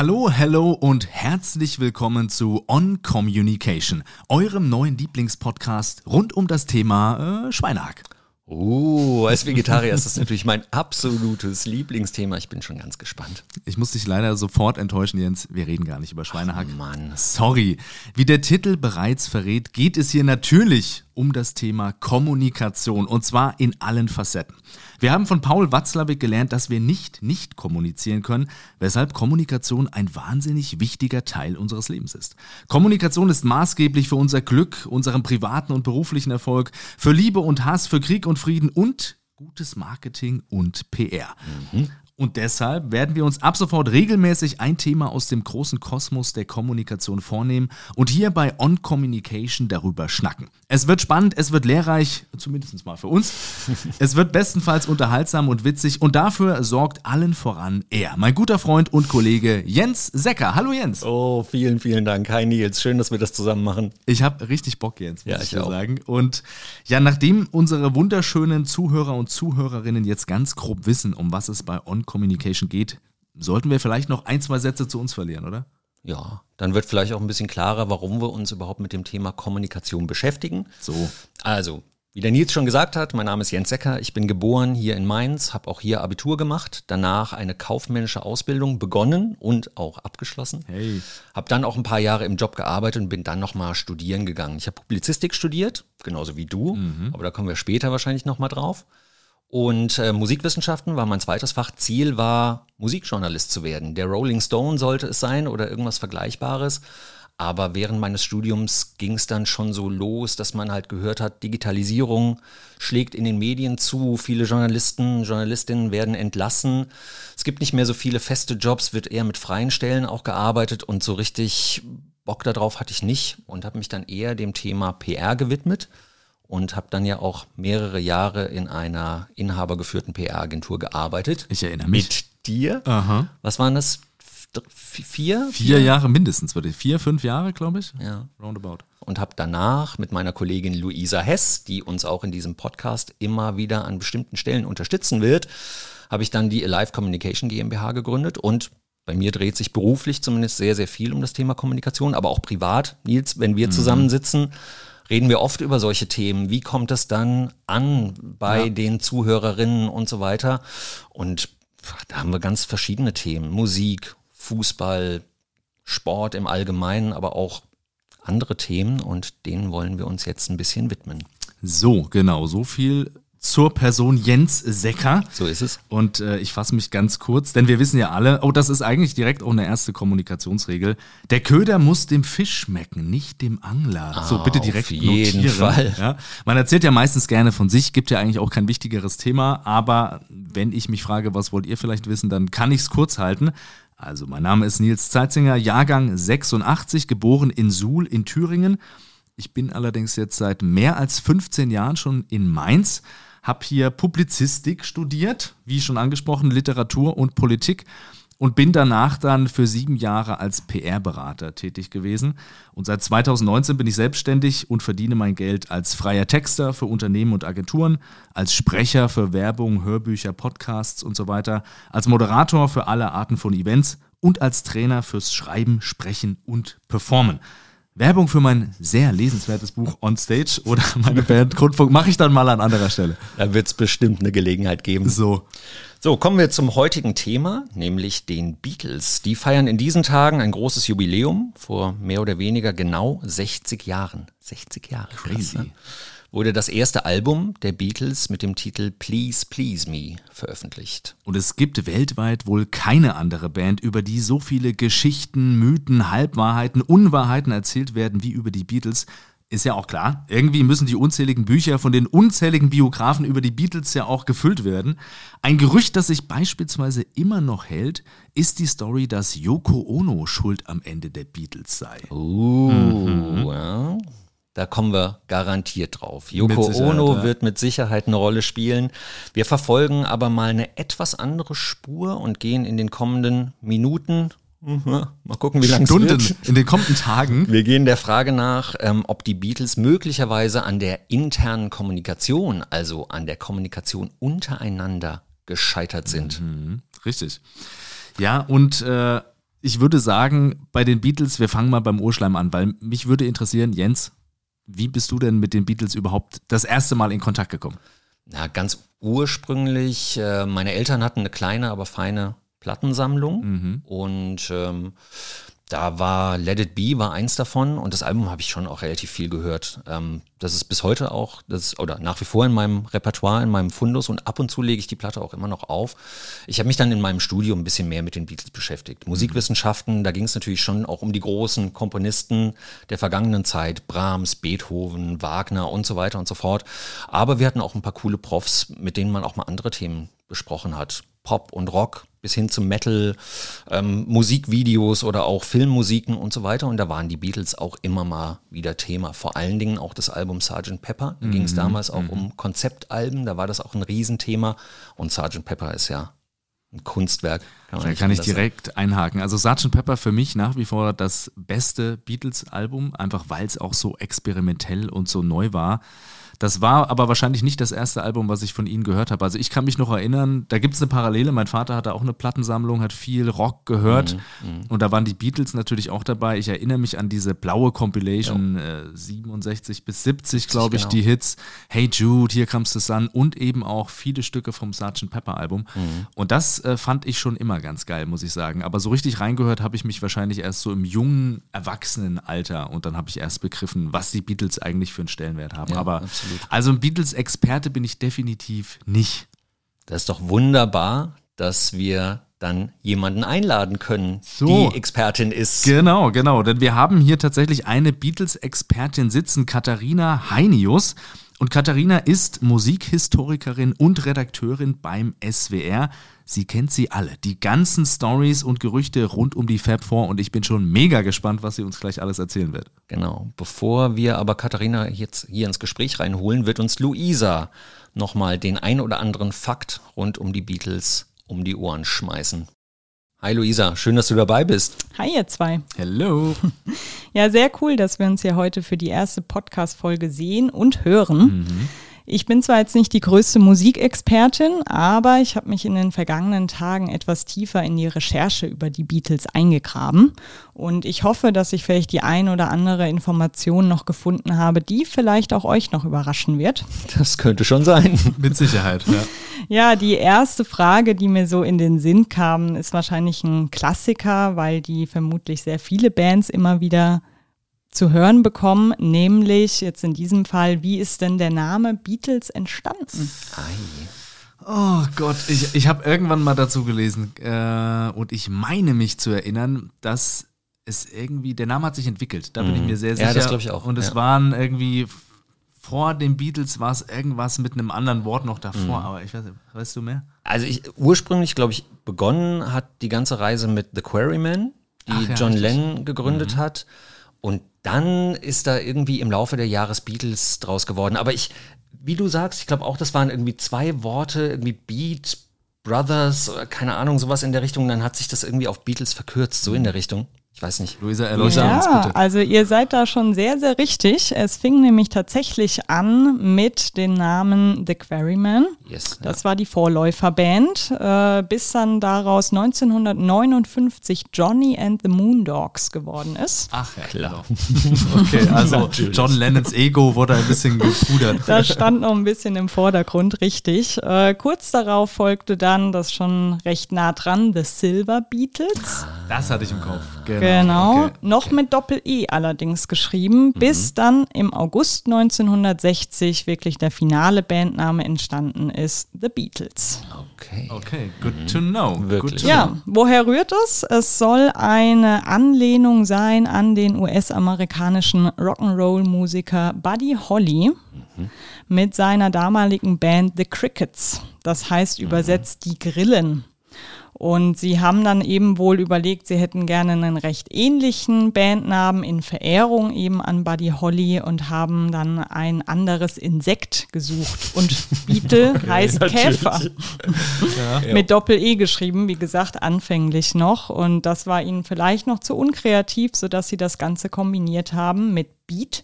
Hallo, hello und herzlich willkommen zu On Communication, eurem neuen Lieblingspodcast rund um das Thema äh, Schweinehack. Oh, als Vegetarier ist das natürlich mein absolutes Lieblingsthema. Ich bin schon ganz gespannt. Ich muss dich leider sofort enttäuschen, Jens. Wir reden gar nicht über Schweinehack. Ach, Mann. Sorry. Wie der Titel bereits verrät, geht es hier natürlich um das Thema Kommunikation und zwar in allen Facetten. Wir haben von Paul Watzlawick gelernt, dass wir nicht nicht kommunizieren können, weshalb Kommunikation ein wahnsinnig wichtiger Teil unseres Lebens ist. Kommunikation ist maßgeblich für unser Glück, unseren privaten und beruflichen Erfolg, für Liebe und Hass, für Krieg und Frieden und gutes Marketing und PR. Mhm. Und deshalb werden wir uns ab sofort regelmäßig ein Thema aus dem großen Kosmos der Kommunikation vornehmen und hier bei On Communication darüber schnacken. Es wird spannend, es wird lehrreich, zumindest mal für uns. es wird bestenfalls unterhaltsam und witzig und dafür sorgt allen voran er, mein guter Freund und Kollege Jens Secker. Hallo Jens. Oh, vielen, vielen Dank. Hi Nils, schön, dass wir das zusammen machen. Ich habe richtig Bock, Jens, muss ja, ich, ich auch. sagen. Und ja, nachdem unsere wunderschönen Zuhörer und Zuhörerinnen jetzt ganz grob wissen, um was es bei On Communication geht, sollten wir vielleicht noch ein, zwei Sätze zu uns verlieren, oder? Ja, dann wird vielleicht auch ein bisschen klarer, warum wir uns überhaupt mit dem Thema Kommunikation beschäftigen. So. Also, wie der Nils schon gesagt hat, mein Name ist Jens Secker, ich bin geboren hier in Mainz, habe auch hier Abitur gemacht, danach eine kaufmännische Ausbildung begonnen und auch abgeschlossen. Hey. Habe dann auch ein paar Jahre im Job gearbeitet und bin dann nochmal studieren gegangen. Ich habe Publizistik studiert, genauso wie du, mhm. aber da kommen wir später wahrscheinlich nochmal drauf. Und äh, Musikwissenschaften war mein zweites Fach. Ziel war, Musikjournalist zu werden. Der Rolling Stone sollte es sein oder irgendwas Vergleichbares. Aber während meines Studiums ging es dann schon so los, dass man halt gehört hat, Digitalisierung schlägt in den Medien zu, viele Journalisten, Journalistinnen werden entlassen. Es gibt nicht mehr so viele feste Jobs, wird eher mit freien Stellen auch gearbeitet und so richtig Bock darauf hatte ich nicht und habe mich dann eher dem Thema PR gewidmet und habe dann ja auch mehrere Jahre in einer inhabergeführten PR-Agentur gearbeitet. Ich erinnere mich. Mit dir. Aha. Was waren das? Vier? Vier Jahre mindestens, würde ich. Vier, fünf Jahre, glaube ich. Ja. Roundabout. Und habe danach mit meiner Kollegin Luisa Hess, die uns auch in diesem Podcast immer wieder an bestimmten Stellen unterstützen wird, habe ich dann die Alive Communication GmbH gegründet und bei mir dreht sich beruflich zumindest sehr, sehr viel um das Thema Kommunikation, aber auch privat. Nils, wenn wir mhm. zusammensitzen, reden wir oft über solche Themen. Wie kommt es dann an bei ja. den Zuhörerinnen und so weiter? Und da haben wir ganz verschiedene Themen. Musik, Fußball, Sport im Allgemeinen, aber auch andere Themen und denen wollen wir uns jetzt ein bisschen widmen. So, genau, so viel zur Person Jens Secker. So ist es. Und äh, ich fasse mich ganz kurz, denn wir wissen ja alle, oh, das ist eigentlich direkt auch eine erste Kommunikationsregel. Der Köder muss dem Fisch schmecken, nicht dem Angler. Ah, so, bitte direkt auf jeden notieren. Fall. Ja? Man erzählt ja meistens gerne von sich, gibt ja eigentlich auch kein wichtigeres Thema, aber wenn ich mich frage, was wollt ihr vielleicht wissen, dann kann ich es kurz halten. Also, mein Name ist Nils Zeitzinger, Jahrgang 86, geboren in Suhl in Thüringen. Ich bin allerdings jetzt seit mehr als 15 Jahren schon in Mainz habe hier Publizistik studiert, wie schon angesprochen, Literatur und Politik und bin danach dann für sieben Jahre als PR-Berater tätig gewesen. Und seit 2019 bin ich selbstständig und verdiene mein Geld als freier Texter für Unternehmen und Agenturen, als Sprecher für Werbung, Hörbücher, Podcasts und so weiter, als Moderator für alle Arten von Events und als Trainer fürs Schreiben, Sprechen und Performen. Werbung für mein sehr lesenswertes Buch On Stage oder meine Band Grundfunk mache ich dann mal an anderer Stelle. Da wird es bestimmt eine Gelegenheit geben. So. So, kommen wir zum heutigen Thema, nämlich den Beatles. Die feiern in diesen Tagen ein großes Jubiläum vor mehr oder weniger genau 60 Jahren. 60 Jahre. Crazy. Krass, ne? Wurde das erste Album der Beatles mit dem Titel Please Please Me veröffentlicht. Und es gibt weltweit wohl keine andere Band, über die so viele Geschichten, Mythen, Halbwahrheiten, Unwahrheiten erzählt werden wie über die Beatles. Ist ja auch klar, irgendwie müssen die unzähligen Bücher von den unzähligen Biografen über die Beatles ja auch gefüllt werden. Ein Gerücht, das sich beispielsweise immer noch hält, ist die Story, dass Yoko Ono schuld am Ende der Beatles sei. Uh, mhm. well, da kommen wir garantiert drauf. Yoko Ono ja. wird mit Sicherheit eine Rolle spielen. Wir verfolgen aber mal eine etwas andere Spur und gehen in den kommenden Minuten mhm, Mal gucken, wie lange Stunden es wird. in den kommenden Tagen. Wir gehen der Frage nach, ähm, ob die Beatles möglicherweise an der internen Kommunikation, also an der Kommunikation untereinander gescheitert sind. Mhm, richtig. Ja, und äh, Ich würde sagen, bei den Beatles, wir fangen mal beim Urschleim an, weil mich würde interessieren, Jens, wie bist du denn mit den Beatles überhaupt das erste Mal in Kontakt gekommen? Na, ganz ursprünglich, äh, meine Eltern hatten eine kleine, aber feine Plattensammlung Mhm. und ähm, da war Let It Be war eins davon und das Album habe ich schon auch relativ viel gehört. Ähm, das ist bis heute auch, das ist, oder nach wie vor in meinem Repertoire, in meinem Fundus und ab und zu lege ich die Platte auch immer noch auf. Ich habe mich dann in meinem Studium ein bisschen mehr mit den Beatles beschäftigt. Musikwissenschaften, da ging es natürlich schon auch um die großen Komponisten der vergangenen Zeit, Brahms, Beethoven, Wagner und so weiter und so fort. Aber wir hatten auch ein paar coole Profs, mit denen man auch mal andere Themen besprochen hat. Pop und Rock bis hin zum Metal, ähm, Musikvideos oder auch Filmmusiken und so weiter. Und da waren die Beatles auch immer mal wieder Thema. Vor allen Dingen auch das Album Sgt. Pepper. Da ging es damals auch um Konzeptalben. Da war das auch ein Riesenthema. Und Sgt. Pepper ist ja ein Kunstwerk. man Da kann ich direkt einhaken. Also Sgt. Pepper für mich nach wie vor das beste Beatles-Album, einfach weil es auch so experimentell und so neu war. Das war aber wahrscheinlich nicht das erste Album, was ich von ihnen gehört habe. Also ich kann mich noch erinnern, da gibt es eine Parallele. Mein Vater hatte auch eine Plattensammlung, hat viel Rock gehört und da waren die Beatles natürlich auch dabei. Ich erinnere mich an diese blaue Compilation, äh, 67 bis 70, glaube ich, genau. die Hits. Hey Jude, Here Comes the Sun und eben auch viele Stücke vom Sgt. Pepper Album. Und das äh, fand ich schon immer ganz geil, muss ich sagen. Aber so richtig reingehört habe ich mich wahrscheinlich erst so im jungen Erwachsenenalter und dann habe ich erst begriffen, was die Beatles eigentlich für einen Stellenwert haben. Ja, Aber absolut. Also ein Beatles-Experte bin ich definitiv nicht. Das ist doch wunderbar, dass wir dann jemanden einladen können, So. die Expertin ist. Genau, genau. Denn wir haben hier tatsächlich eine Beatles-Expertin sitzen, Katharina Heinius. Und Katharina ist Musikhistorikerin und Redakteurin beim SWR. Sie kennt sie alle, die ganzen Stories und Gerüchte rund um die Fab Four. Und ich bin schon mega gespannt, was sie uns gleich alles erzählen wird. Genau. Bevor wir aber Katharina jetzt hier ins Gespräch reinholen, wird uns Luisa nochmal den ein oder anderen Fakt rund um die Beatles um die Ohren schmeißen. Hi Luisa, schön, dass du dabei bist. Hi ihr zwei. Hello. Ja, sehr cool, dass wir uns hier heute für die erste Podcast-Folge sehen und hören. Ich bin zwar jetzt nicht die größte Musikexpertin, aber ich habe mich in den vergangenen Tagen etwas tiefer in die Recherche über die Beatles eingegraben. Und ich hoffe, dass ich vielleicht die ein oder andere Information noch gefunden habe, die vielleicht auch euch noch überraschen wird. Das könnte schon sein. Mit Sicherheit. Ja. Ja, die erste Frage, die mir so in den Sinn kam, ist wahrscheinlich ein Klassiker, weil die vermutlich sehr viele Bands immer wieder zu hören bekommen, nämlich jetzt in diesem Fall, wie ist denn der Name Beatles entstanden? Oh Gott, ich, ich habe irgendwann mal dazu gelesen äh, und ich meine mich zu erinnern, dass es irgendwie, der Name hat sich entwickelt, da bin ich mir sehr Ja, sicher. das glaub ich auch, Und es ja. waren irgendwie, vor den Beatles war es irgendwas mit einem anderen Wort noch davor, aber ich weiß nicht, weißt du mehr? Also ich, ursprünglich, glaube ich, begonnen hat die ganze Reise mit The Quarrymen, die Ach ja, John richtig. Lennon gegründet hat. Und dann ist da irgendwie im Laufe der Jahres Beatles draus geworden. Aber ich, wie du sagst, ich glaube auch, das waren irgendwie zwei Worte, irgendwie Beat, Brothers, keine Ahnung, sowas in der Richtung. Dann hat sich das irgendwie auf Beatles verkürzt, so in der Richtung. Ich weiß nicht. Luisa, uns Ja, bitte. also ihr seid da schon sehr, sehr richtig. Es fing nämlich tatsächlich an mit dem Namen The Quarrymen. Yes. Das war die Vorläuferband, äh, bis dann daraus 1959 Johnny and the Moondogs geworden ist. Ach ja, klar. Okay, also John Lennons Ego wurde ein bisschen gepudert. Das stand noch ein bisschen im Vordergrund, richtig. Äh, kurz darauf folgte dann das schon recht nah dran, The Silver Beatles. Das hatte ich im Kopf. Genau, okay. noch mit Doppel-E allerdings geschrieben, bis dann im August 1960 wirklich der finale Bandname entstanden ist, The Beatles. Okay. Okay, good to know. Wirklich. Good to Ja, know. woher rührt es? Es soll eine Anlehnung sein an den US-amerikanischen Rock'n'Roll-Musiker Buddy Holly mit seiner damaligen Band The Crickets. Das heißt übersetzt die Grillen. Und sie haben dann eben wohl überlegt, sie hätten gerne einen recht ähnlichen Bandnamen in Verehrung eben an Buddy Holly und haben dann ein anderes Insekt gesucht. Und Beetle heißt Käfer mit Doppel-E geschrieben, wie gesagt, anfänglich noch. Und das war ihnen vielleicht noch zu unkreativ, sodass sie das Ganze kombiniert haben mit Beat.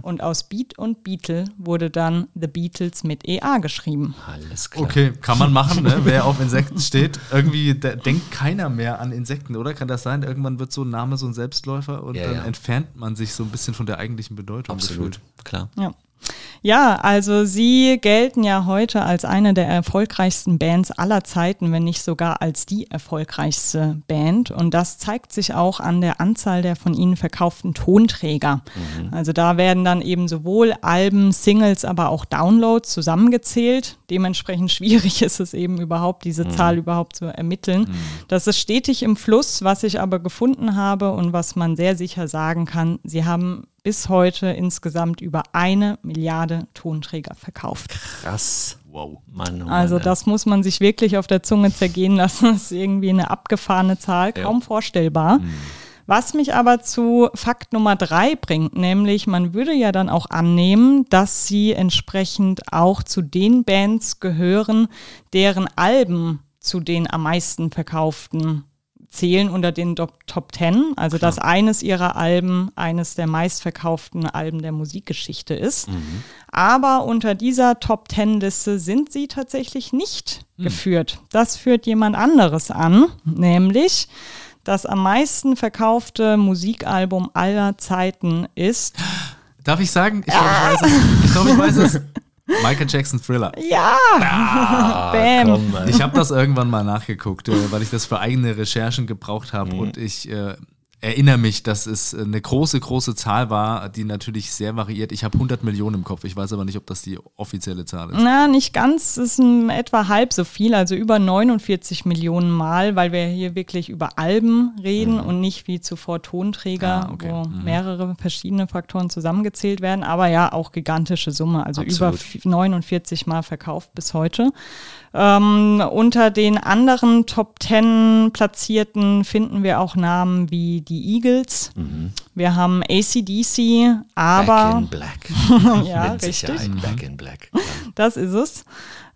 Und aus Beat und Beatle wurde dann The Beatles mit EA geschrieben. Alles klar. Okay, kann man machen, ne? wer auf Insekten steht. Irgendwie denkt keiner mehr an Insekten, oder? Kann das sein? Irgendwann wird so ein Name so ein Selbstläufer und Ja, dann ja. entfernt man sich so ein bisschen von der eigentlichen Bedeutung. Absolut, gefühlt. klar. Ja. Ja, also sie gelten ja heute als eine der erfolgreichsten Bands aller Zeiten, wenn nicht sogar als die erfolgreichste Band. Und das zeigt sich auch an der Anzahl der von ihnen verkauften Tonträger. Also da werden dann eben sowohl Alben, Singles, aber auch Downloads zusammengezählt. Dementsprechend schwierig ist es eben überhaupt, diese Zahl überhaupt zu ermitteln. Das ist stetig im Fluss, was ich aber gefunden habe und was man sehr sicher sagen kann. Sie haben bis heute insgesamt über eine Milliarde Tonträger verkauft. Krass. Wow. Mann, oh Also das muss man sich wirklich auf der Zunge zergehen lassen. Das ist irgendwie eine abgefahrene Zahl, kaum vorstellbar. Was mich aber zu Fakt Nummer drei bringt, nämlich man würde ja dann auch annehmen, dass sie entsprechend auch zu den Bands gehören, deren Alben zu den am meisten verkauften zählen unter den Top, Ten. Also dass eines ihrer Alben eines der meistverkauften Alben der Musikgeschichte ist. Aber unter dieser Top Ten Liste sind sie tatsächlich nicht geführt. Das führt jemand anderes an, nämlich das am meisten verkaufte Musikalbum aller Zeiten ist. Darf ich sagen? Ich glaube, ich weiß es. Ich glaube, ich weiß es. Michael Jackson Thriller. Ja! Bam! Komm. Ich habe das irgendwann mal nachgeguckt, äh, weil ich das für eigene Recherchen gebraucht Mhm. habe und ich äh, erinnere mich, dass es eine große, große Zahl war, die natürlich sehr variiert. Ich habe 100 Millionen im Kopf. Ich weiß aber nicht, ob das die offizielle Zahl ist. Na, nicht ganz, es ist etwa halb so viel, also über 49 Millionen Mal, weil wir hier wirklich über Alben reden und nicht wie zuvor Tonträger, Ah, okay. wo mehrere verschiedene Faktoren zusammengezählt werden, aber ja auch gigantische Summe, also über Absolut. f- 49 Mal verkauft bis heute. Ähm, unter den anderen Top 10 Platzierten finden wir auch Namen wie die Eagles. Wir haben ACDC, aber Back in Black. ja, Mit richtig. Back in Black. Das ist es.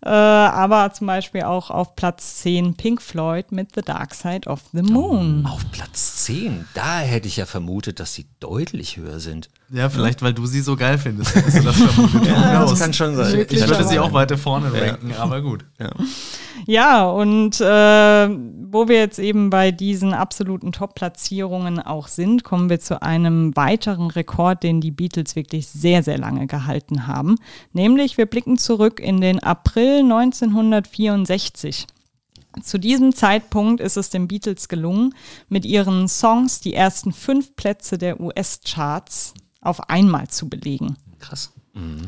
Äh, aber zum Beispiel auch auf Platz 10 Pink Floyd mit The Dark Side of the Moon. Auf Platz 10, da hätte ich ja vermutet, dass sie deutlich höher sind. Ja, vielleicht, weil du sie so geil findest. das. Ja, das kann schon sein. Ich würde sie auch weiter vorne ranken, aber gut. Ja, und äh, wo wir jetzt eben bei diesen absoluten Top-Platzierungen auch sind, kommen wir zu einem weiteren Rekord, den die Beatles wirklich sehr, sehr lange gehalten haben. Nämlich, wir blicken zurück in den April 1964. Zu diesem Zeitpunkt ist es den Beatles gelungen, mit ihren Songs die ersten fünf Plätze der US-Charts auf einmal zu belegen. Krass.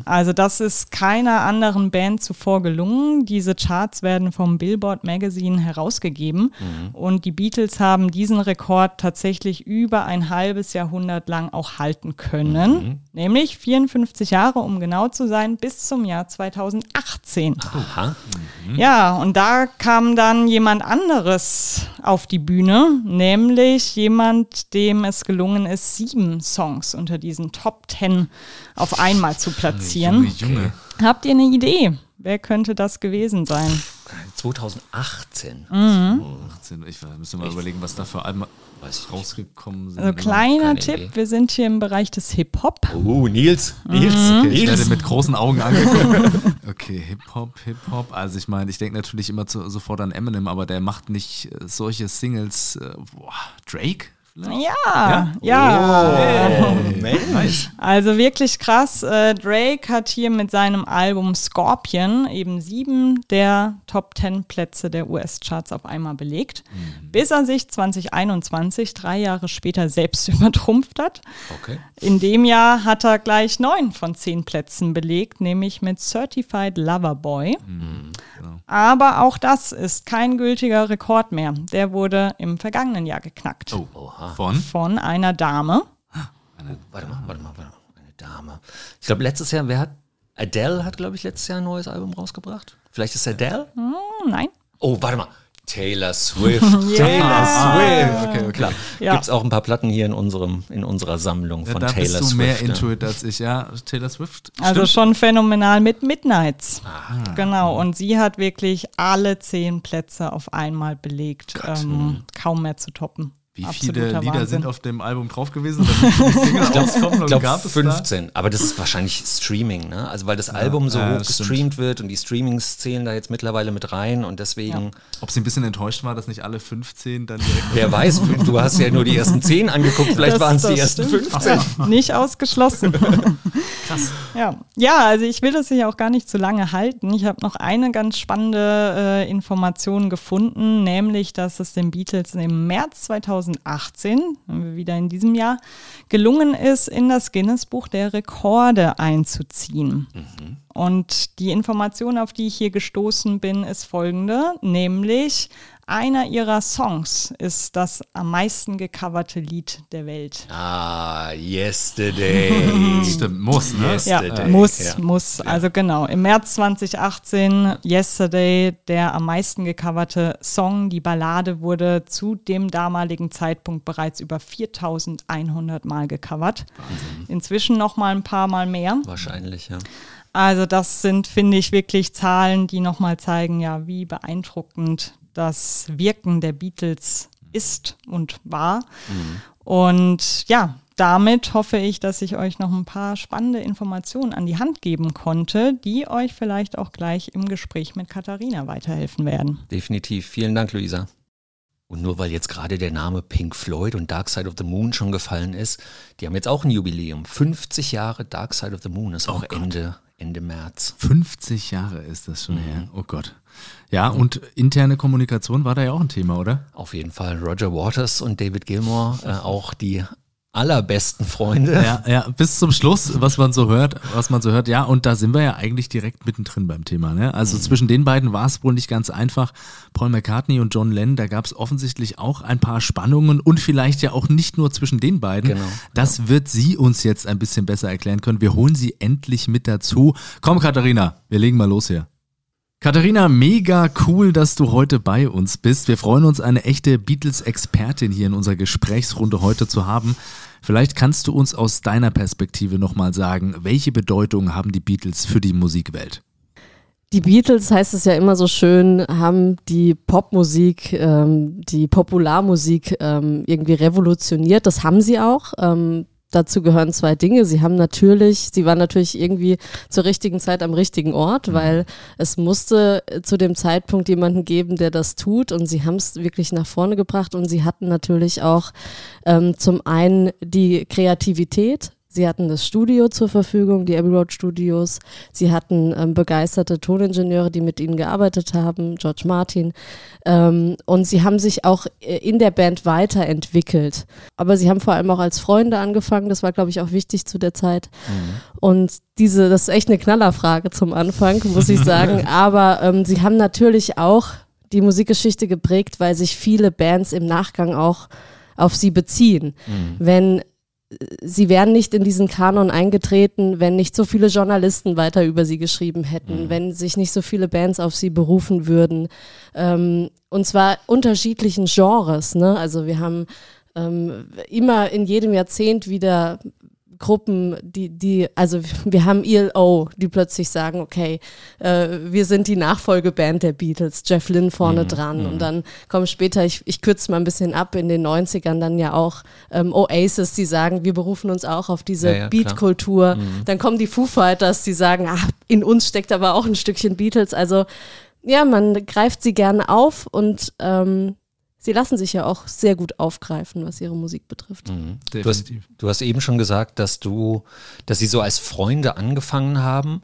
Also das ist keiner anderen Band zuvor gelungen. Diese Charts werden vom Billboard Magazine herausgegeben und die Beatles haben diesen Rekord tatsächlich über ein halbes Jahrhundert lang auch halten können. Nämlich 54 Jahre, um genau zu sein, bis zum Jahr 2018. Aha. Ja, und da kam dann jemand anderes auf die Bühne, nämlich jemand, dem es gelungen ist, sieben Songs unter diesen Top Ten auf einmal zu platzieren. Junge, Junge. Habt ihr eine Idee? Wer könnte das gewesen sein? 2018. 18. Ich müsste mal überlegen, was da für Alben ich rausgekommen sind. Also kleiner keine Tipp, Idee. wir sind hier im Bereich des Hip-Hop. Oh, Nils. Nils. Okay, ich werde mit großen Augen angeguckt. Okay, Hip-Hop, Hip-Hop. Also ich meine, ich denke natürlich immer zu, sofort an Eminem, aber der macht nicht äh, solche Singles. Äh, boah, Drake? Vielleicht? Ja, ja. Oh, Mensch. Also wirklich krass. Äh, Drake hat hier mit seinem Album Scorpion eben sieben der Top Ten Plätze der US-Charts auf einmal belegt, bis er sich 2021, drei Jahre später, selbst übertrumpft hat. Okay. In dem Jahr hat er gleich neun von zehn Plätzen belegt, nämlich mit Certified Lover Boy. Aber auch das ist kein gültiger Rekord mehr. Der wurde im vergangenen Jahr geknackt. Oh, Oha. Von? Von einer Dame. Warte mal, warte mal, warte mal. Eine Dame. Ich glaube, letztes Jahr, wer hat. Adele hat, glaube ich, letztes Jahr ein neues Album rausgebracht. Vielleicht ist Adele? Hm, nein. Oh, warte mal. Taylor Swift. Taylor Swift. okay, okay. Klar. Ja. Gibt es auch ein paar Platten hier in, unserem, in unserer Sammlung Ja, von da Taylor bist du mehr Swift. into it als ich. Ja, Taylor Swift. Also Stimmt. schon phänomenal mit Midnights. Genau, und sie hat wirklich alle zehn Plätze auf einmal belegt. Ähm, kaum mehr zu toppen. Wie Absoluter viele Lieder Wahnsinn. sind auf dem Album drauf gewesen? Ich Und glaube gab es 15, aber das ist wahrscheinlich Streaming, ne? Also weil das Album so ja, hoch das stimmt. gestreamt wird und die Streamings zählen da jetzt mittlerweile mit rein und deswegen, Da? Ob sie ein bisschen enttäuscht war, dass nicht alle 15 dann direkt. wer weiß, du hast ja nur die ersten 10 angeguckt, vielleicht waren es die das ersten stimmt. 15. Nicht ausgeschlossen. Krass. Ja. ja, also ich will das hier auch gar nicht zu lange halten. Ich habe noch eine ganz spannende äh, Information gefunden, nämlich, dass es den Beatles im März 2018, wenn wir wieder in diesem Jahr, gelungen ist, in das Guinness-Buch der Rekorde einzuziehen. Und die Information, auf die ich hier gestoßen bin, ist folgende, nämlich einer ihrer Songs ist das am meisten gecoverte Lied der Welt. Ah, yesterday. Stimmt, muss, ne? Yes. Ja, Yesterday, muss, ja. muss. Also genau, im März 2018, Yesterday, der am meisten gecoverte Song. Die Ballade wurde zu dem damaligen Zeitpunkt bereits über 4100 Mal gecovert. Inzwischen noch mal ein paar Mal mehr. Wahrscheinlich, ja. Also das sind, finde ich, wirklich Zahlen, die nochmal zeigen, ja, wie beeindruckend das Wirken der Beatles ist und war. Und ja, damit hoffe ich, dass ich euch noch ein paar spannende Informationen an die Hand geben konnte, die euch vielleicht auch gleich im Gespräch mit Katharina weiterhelfen werden. Definitiv. Vielen Dank, Luisa. Und nur weil jetzt gerade der Name Pink Floyd und Dark Side of the Moon schon gefallen ist, die haben jetzt auch ein Jubiläum. 50 Jahre Dark Side of the Moon ist auch Ende, Ende März. 50 Jahre ist das schon her. Oh Gott. Ja, und interne Kommunikation war da ja auch ein Thema, oder? Auf jeden Fall Roger Waters und David Gilmour, äh, auch die allerbesten Freunde. Ja, ja, bis zum Schluss, was man so hört, was man so hört, ja, und da sind wir ja eigentlich direkt mittendrin beim Thema. Ne? Also zwischen den beiden war es wohl nicht ganz einfach. Paul McCartney und John Lennon, da gab es offensichtlich auch ein paar Spannungen und vielleicht ja auch nicht nur zwischen den beiden. Genau. Das wird sie uns jetzt ein bisschen besser erklären können. Wir holen sie endlich mit dazu. Komm, Katharina, wir legen mal los hier. Katharina, mega cool, dass du heute bei uns bist. Wir freuen uns, eine echte Beatles-Expertin hier in unserer Gesprächsrunde heute zu haben. Vielleicht kannst du uns aus deiner Perspektive nochmal sagen, welche Bedeutung haben die Beatles für die Musikwelt? Die Beatles, heißt es ja immer so schön, haben die Popmusik, ähm, die Popularmusik ähm, irgendwie revolutioniert. Das haben sie auch. Ähm, dazu gehören zwei Dinge. Sie haben natürlich, sie waren natürlich irgendwie zur richtigen Zeit am richtigen Ort, weil es musste äh, zu dem Zeitpunkt jemanden geben, der das tut. Und sie haben es wirklich nach vorne gebracht. Und sie hatten natürlich auch ähm, zum einen die Kreativität, Sie hatten das Studio zur Verfügung, die Abbey Road Studios. Sie hatten ähm, begeisterte Toningenieure, die mit ihnen gearbeitet haben, George Martin. Ähm, und sie haben sich auch äh, in der Band weiterentwickelt. Aber sie haben vor allem auch als Freunde angefangen. Das war, glaube ich, auch wichtig zu der Zeit. Und diese, das ist echt eine Knallerfrage zum Anfang, muss ich sagen. Aber ähm, sie haben natürlich auch die Musikgeschichte geprägt, weil sich viele Bands im Nachgang auch auf sie beziehen. Wenn sie wären nicht in diesen Kanon eingetreten, wenn nicht so viele Journalisten weiter über sie geschrieben hätten, wenn sich nicht so viele Bands auf sie berufen würden. Ähm, und zwar unterschiedlichen Genres. Ne? Also wir haben ähm, immer in jedem Jahrzehnt wieder Gruppen, die, die, also wir haben ELO, die plötzlich sagen, okay, äh, wir sind die Nachfolgeband der Beatles, Jeff Lynne vorne dran. Und dann kommen später, ich, ich kürze mal ein bisschen ab, in den 90ern dann ja auch ähm, Oasis, die sagen, wir berufen uns auch auf diese Ja, ja. Beat-Kultur. Dann kommen die Foo Fighters, die sagen, ach, in uns steckt aber auch ein Stückchen Beatles, also ja, man greift sie gerne auf und ähm, sie lassen sich ja auch sehr gut aufgreifen, was ihre Musik betrifft. Du hast, du hast eben schon gesagt, dass du, dass sie so als Freunde angefangen haben.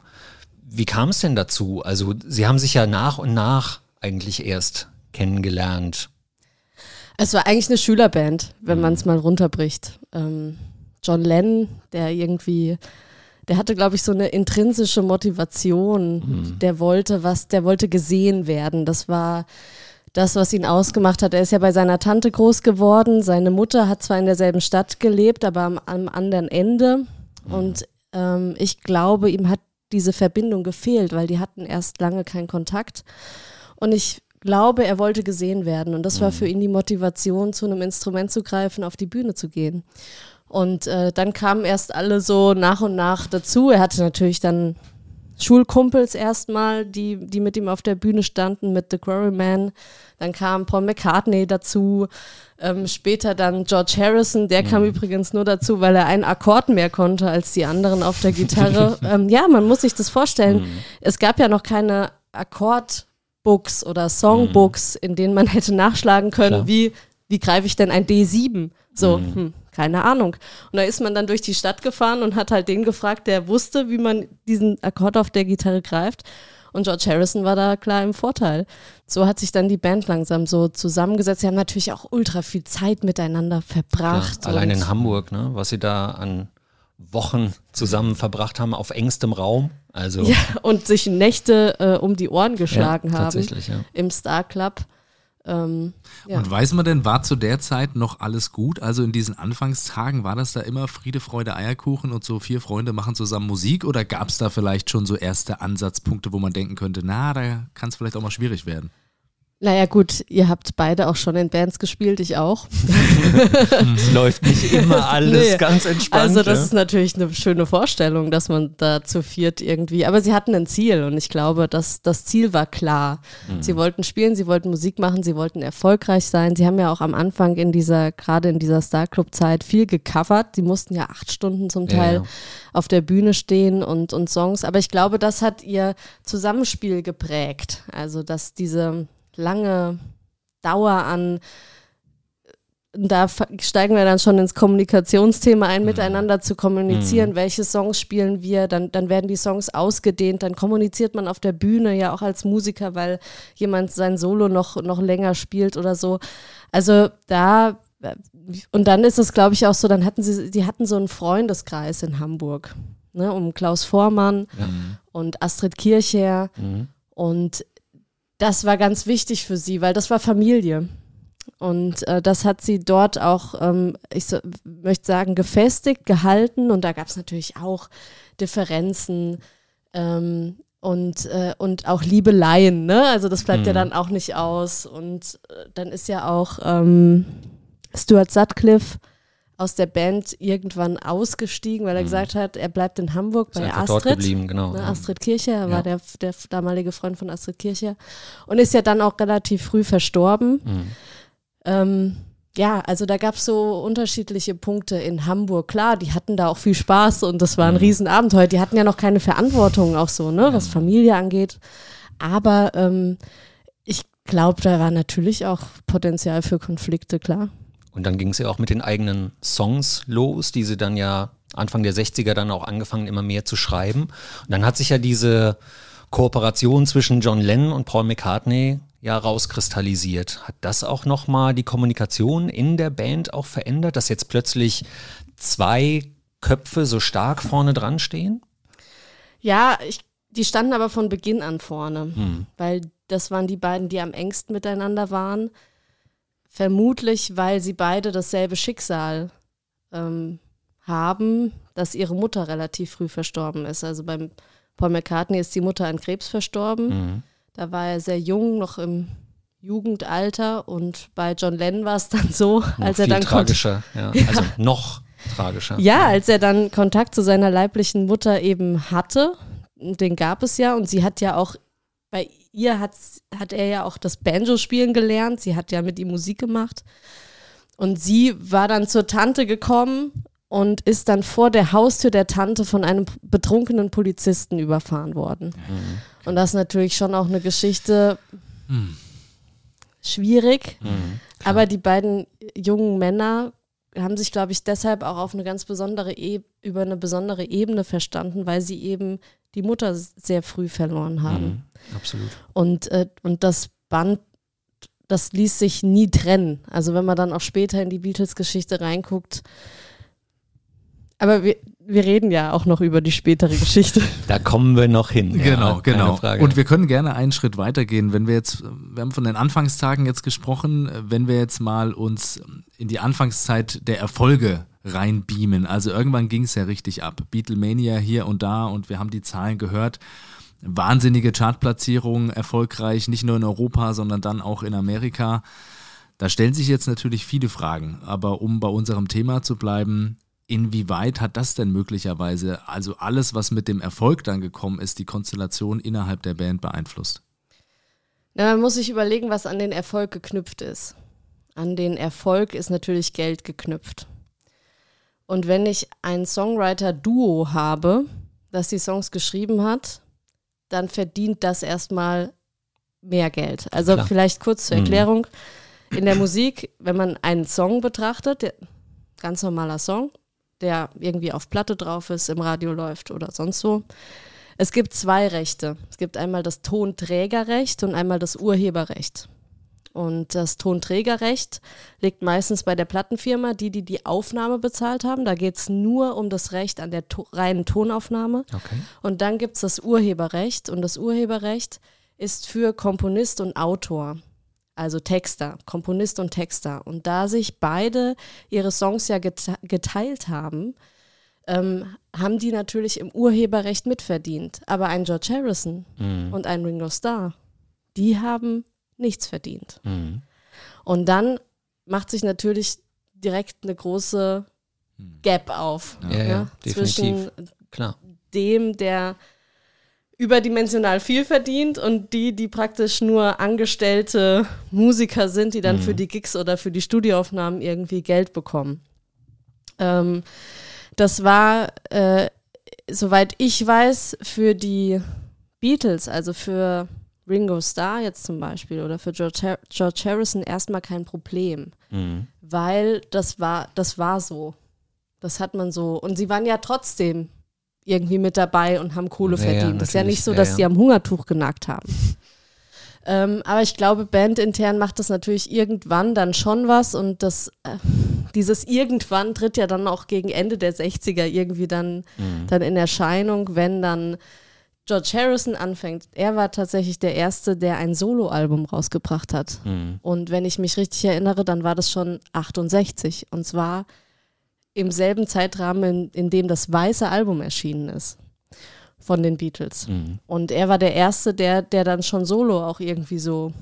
Wie kam es denn dazu? Also, sie haben sich ja nach und nach eigentlich erst kennengelernt. Es war eigentlich eine Schülerband, wenn man es mal runterbricht. Ähm, John Lennon, der irgendwie, der hatte, glaube ich, so eine intrinsische Motivation. Der wollte was, der wollte gesehen werden. Das war das, was ihn ausgemacht hat. Er ist ja bei seiner Tante groß geworden. Seine Mutter hat zwar in derselben Stadt gelebt, aber am, am anderen Ende. Und ähm, ich glaube, ihm hat diese Verbindung gefehlt, weil die hatten erst lange keinen Kontakt. Und ich glaube, er wollte gesehen werden. Und das war für ihn die Motivation, zu einem Instrument zu greifen, auf die Bühne zu gehen. Und äh, dann kamen erst alle so nach und nach dazu. Er hatte natürlich dann Schulkumpels erstmal, die, die mit ihm auf der Bühne standen, mit The Quarryman. Dann kam Paul McCartney dazu. Ähm, später dann George Harrison, der kam übrigens nur dazu, weil er einen Akkord mehr konnte als die anderen auf der Gitarre. ähm, ja, man muss sich das vorstellen. Es gab ja noch keine Akkordbooks oder Songbooks, in denen man hätte nachschlagen können, Klar. wie, wie greife ich denn ein D7? So, hm, keine Ahnung. Und da ist man dann durch die Stadt gefahren und hat halt den gefragt, der wusste, wie man diesen Akkord auf der Gitarre greift. Und George Harrison war da klar im Vorteil. So hat sich dann die Band langsam so zusammengesetzt. Sie haben natürlich auch ultra viel Zeit miteinander verbracht. Ja, allein in Hamburg, ne, was sie da an Wochen zusammen verbracht haben auf engstem Raum. Also Ja, und sich Nächte äh, um die Ohren geschlagen ja, haben ja. im Star Club. Ähm, ja. Und weiß man denn, war zu der Zeit noch alles gut? Also in diesen Anfangstagen war das da immer Friede, Freude, Eierkuchen und so vier Freunde machen zusammen Musik? Oder gab es da vielleicht schon so erste Ansatzpunkte, wo man denken könnte, na, da kann es vielleicht auch mal schwierig werden? Naja gut, ihr habt beide auch schon in Bands gespielt, ich auch. Es läuft nicht immer alles Nee. ganz entspannt. Also das ja. ist natürlich eine schöne Vorstellung, dass man da zu viert irgendwie, aber sie hatten ein Ziel und ich glaube, dass das Ziel war klar. Mhm. Sie wollten spielen, sie wollten Musik machen, sie wollten erfolgreich sein. Sie haben ja auch am Anfang in dieser, gerade in dieser Star Club Zeit viel gecovert. Sie mussten ja acht Stunden zum Teil ja. auf der Bühne stehen und, und Songs. Aber ich glaube, das hat ihr Zusammenspiel geprägt. Also, dass diese lange Dauer an. Da steigen wir dann schon ins Kommunikationsthema ein, miteinander zu kommunizieren, welche Songs spielen wir, dann, dann werden die Songs ausgedehnt, dann kommuniziert man auf der Bühne ja auch als Musiker, weil jemand sein Solo noch, noch länger spielt oder so. Also da, und dann ist es, glaube ich, auch so, dann hatten sie, die hatten so einen Freundeskreis in Hamburg, ne, um Klaus Vormann und Astrid Kircher. Mhm. und das war ganz wichtig für sie, weil das war Familie. Und äh, das hat sie dort auch, ähm, ich so, möchte sagen, gefestigt, gehalten. Und da gab es natürlich auch Differenzen ähm, und, äh, und auch Liebeleien. Ne? Also das bleibt ja dann auch nicht aus. Und äh, dann ist ja auch ähm, Stuart Sutcliffe aus der Band irgendwann ausgestiegen, weil er gesagt hat, er bleibt in Hamburg bei einfach dort Astrid. geblieben, genau. Ne, ja. Astrid Kircher, er Ja. war der, der damalige Freund von Astrid Kircher und ist ja dann auch relativ früh verstorben. Mhm. Ähm, ja, also da gab es so unterschiedliche Punkte in Hamburg. Klar, die hatten da auch viel Spaß und das Mhm. war ein Riesenabenteuer. Die hatten ja noch keine Verantwortung auch so, ne, was Familie angeht. Aber ähm, ich glaube, da war natürlich auch Potenzial für Konflikte, klar. Und dann ging es ja auch mit den eigenen Songs los, die sie dann ja Anfang der 60er dann auch angefangen immer mehr zu schreiben. Und dann hat sich ja diese Kooperation zwischen John Lennon und Paul McCartney ja rauskristallisiert. Hat das auch nochmal die Kommunikation in der Band auch verändert, dass jetzt plötzlich zwei Köpfe so stark vorne dran stehen? Ja, ich, die standen aber von Beginn an vorne, Hm. weil das waren die beiden, die am engsten miteinander waren. Vermutlich, weil sie beide dasselbe Schicksal ähm, haben, dass ihre Mutter relativ früh verstorben ist. Also beim Paul McCartney ist die Mutter an Krebs verstorben. Mhm. Da war er sehr jung, noch im Jugendalter. Und bei John Lennon war es dann so, Noch als er dann tragischer, ja. Also noch tragischer. ja, als er dann Kontakt zu seiner leiblichen Mutter eben hatte, den gab es ja und sie hat ja auch, bei ihr hat, hat er ja auch das Banjo spielen gelernt, sie hat ja mit ihm Musik gemacht. Und sie war dann zur Tante gekommen und ist dann vor der Haustür der Tante von einem betrunkenen Polizisten überfahren worden. Und das ist natürlich schon auch eine Geschichte schwierig, Mhm. aber die beiden jungen Männer haben sich, glaube ich, deshalb auch auf eine ganz besondere e über eine besondere Ebene verstanden, weil sie eben die Mutter sehr früh verloren haben. Mhm. Absolut. Und, äh, und das Band, das ließ sich nie trennen. Also wenn man dann auch später in die Beatles-Geschichte reinguckt. Aber wir, wir reden ja auch noch über die spätere Geschichte. Da kommen wir noch hin. Genau, ja, genau. Frage. Und wir können gerne einen Schritt weitergehen, wenn wir jetzt, wir haben von den Anfangstagen jetzt gesprochen, wenn wir jetzt mal uns in die Anfangszeit der Erfolge reinbeamen. Also irgendwann ging es ja richtig ab. Beatlemania hier und da und wir haben die Zahlen gehört. Wahnsinnige Chartplatzierungen, erfolgreich, nicht nur in Europa, sondern dann auch in Amerika. Da stellen sich jetzt natürlich viele Fragen, aber um bei unserem Thema zu bleiben, Inwieweit hat das denn möglicherweise, also alles, was mit dem Erfolg dann gekommen ist, die Konstellation innerhalb der Band beeinflusst? Na, man muss sich überlegen, was an den Erfolg geknüpft ist. An den Erfolg ist natürlich Geld geknüpft. Und wenn ich ein Songwriter-Duo habe, das die Songs geschrieben hat, dann verdient das erstmal mehr Geld. Also Klar. vielleicht kurz zur Mhm. Erklärung. In der Musik, wenn man einen Song betrachtet, der, ganz normaler Song, der irgendwie auf Platte drauf ist, im Radio läuft oder sonst so. Es gibt zwei Rechte. Es gibt einmal das Tonträgerrecht und einmal das Urheberrecht. Und das Tonträgerrecht liegt meistens bei der Plattenfirma, die, die die Aufnahme bezahlt haben. Da geht es nur um das Recht an der to reinen Tonaufnahme. Okay. Und dann gibt es das Urheberrecht. Und das Urheberrecht ist für Komponist und Autor, also Texter, Komponist und Texter. Und da sich beide ihre Songs ja gete geteilt haben, ähm, haben die natürlich im Urheberrecht mitverdient. Aber ein George Harrison Mhm. und ein Ringo Starr, die haben nichts verdient. Mhm. Und dann macht sich natürlich direkt eine große Gap auf Ja, ja, definitiv. zwischen Klar. dem, der überdimensional viel verdient und die, die praktisch nur angestellte Musiker sind, die dann Mhm. für die Gigs oder für die Studioaufnahmen irgendwie Geld bekommen. Ähm, das war, äh, soweit ich weiß, für die Beatles, also für Ringo Starr jetzt zum Beispiel oder für George, Har George Harrison erstmal kein Problem Mhm. weil das war, das war so. Das hat man so. Und sie waren ja trotzdem irgendwie mit dabei und haben Kohle Ja, ja, verdient. das ist ja nicht so, dass ja. sie am Hungertuch genagt haben. ähm, aber ich glaube, bandintern macht das natürlich irgendwann dann schon was und das, äh, dieses irgendwann tritt ja dann auch gegen Ende der 60er irgendwie dann, Mhm. dann in Erscheinung, wenn dann George Harrison anfängt. Er war tatsächlich der Erste, der ein Soloalbum rausgebracht hat. Mhm. Und wenn ich mich richtig erinnere, dann war das schon 68. Und zwar im selben Zeitrahmen, in, in dem das weiße Album erschienen ist von den Beatles. Mhm. Und er war der Erste, der, der dann schon solo auch irgendwie so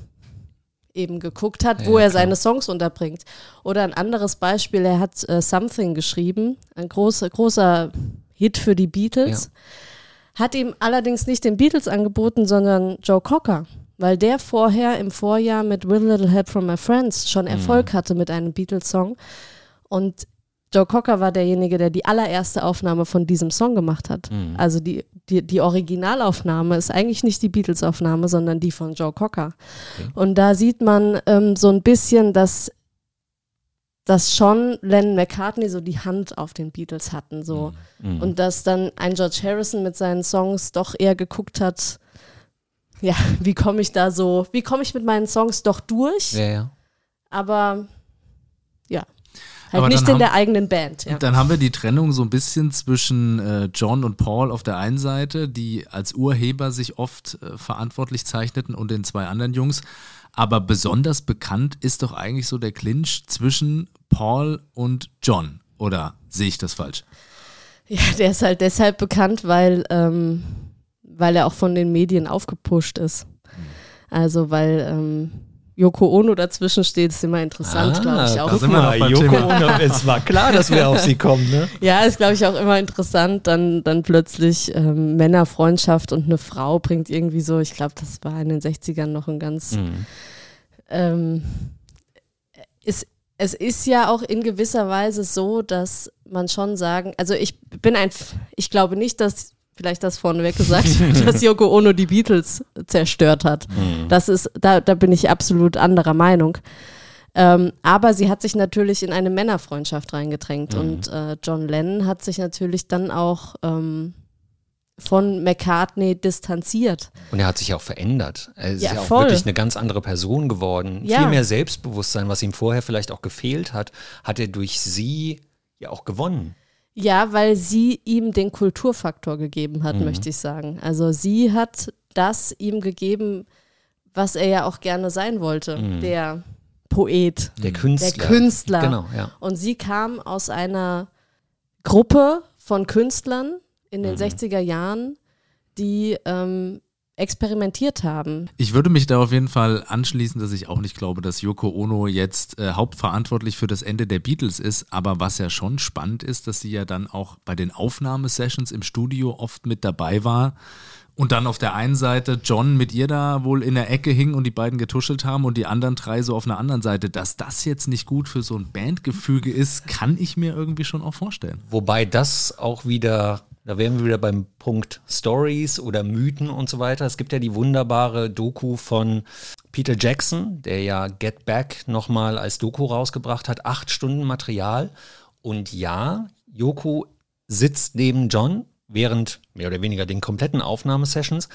eben geguckt hat, wo Ja, er klar. seine Songs unterbringt. Oder ein anderes Beispiel, er hat äh, Something geschrieben, ein großer, großer Hit für die Beatles. Hat ihm allerdings nicht den Beatles angeboten, sondern Joe Cocker, weil der vorher im Vorjahr mit With a Little Help from My Friends schon Erfolg hatte mit einem Beatles-Song. Und Joe Cocker war derjenige, der die allererste Aufnahme von diesem Song gemacht hat. Mhm. Also die, die, die Originalaufnahme ist eigentlich nicht die Beatles-Aufnahme, sondern die von Joe Cocker. Okay. Und da sieht man ähm, so ein bisschen, dass, dass schon Lennon McCartney so die Hand auf den Beatles hatten. So. Mhm. Und dass dann ein George Harrison mit seinen Songs doch eher geguckt hat, ja, wie komme ich da so, wie komme ich mit meinen Songs doch durch, Ja, ja. aber ja, halt Aber nicht in der eigenen Band. Ja. Dann haben wir die Trennung so ein bisschen zwischen äh, John und Paul auf der einen Seite, die als Urheber sich oft äh, verantwortlich zeichneten und den zwei anderen Jungs. Aber besonders bekannt ist doch eigentlich so der Clinch zwischen Paul und John. Oder sehe ich das falsch? Ja, der ist halt deshalb bekannt, weil, ähm, weil er auch von den Medien aufgepusht ist. Also weil ähm, Yoko Ono dazwischen steht, ist immer interessant, Ah, glaube ich auch. da sind wir noch Thema. Ono, es war klar, dass wir auf sie kommen, ne? Ja, ist, glaube ich, auch immer interessant, dann, dann plötzlich ähm, Männerfreundschaft und eine Frau bringt irgendwie so, ich glaube, das war in den 60ern noch ein ganz, Mhm. ähm, es, es ist ja auch in gewisser Weise so, dass man schon sagen, also ich bin ein, F- ich glaube nicht, dass, vielleicht das vorneweg gesagt, dass Yoko Ono die Beatles zerstört hat. Mhm. Das ist, da, da bin ich absolut anderer Meinung. Ähm, aber sie hat sich natürlich in eine Männerfreundschaft reingedrängt Mhm. und äh, John Lennon hat sich natürlich dann auch ähm, von McCartney distanziert. Und er hat sich auch verändert. Er ist Ja, ja, auch voll. wirklich eine ganz andere Person geworden. Ja. Viel mehr Selbstbewusstsein, was ihm vorher vielleicht auch gefehlt hat, hat er durch sie ja auch gewonnen. Ja, weil sie ihm den Kulturfaktor gegeben hat, Mhm. möchte ich sagen. Also sie hat das ihm gegeben, was er ja auch gerne sein wollte, Mhm. der Poet, Der Künstler. der Künstler. Genau, ja. Und sie kam aus einer Gruppe von Künstlern in den Mhm. 60er Jahren, die ähm, experimentiert haben. Ich würde mich da auf jeden Fall anschließen, dass ich auch nicht glaube, dass Yoko Ono jetzt äh, hauptverantwortlich für das Ende der Beatles ist. Aber was ja schon spannend ist, dass sie ja dann auch bei den Aufnahmesessions im Studio oft mit dabei war. Und dann auf der einen Seite John mit ihr da wohl in der Ecke hing und die beiden getuschelt haben und die anderen drei so auf einer anderen Seite. Dass das jetzt nicht gut für so ein Bandgefüge ist, kann ich mir irgendwie schon auch vorstellen. Wobei das auch wieder, da wären wir wieder beim Punkt Stories oder Mythen und so weiter. Es gibt ja die wunderbare Doku von Peter Jackson, der ja Get Back nochmal als Doku rausgebracht hat. Acht Stunden Material. Und ja, Yoko sitzt neben John während mehr oder weniger den kompletten Aufnahmesessions,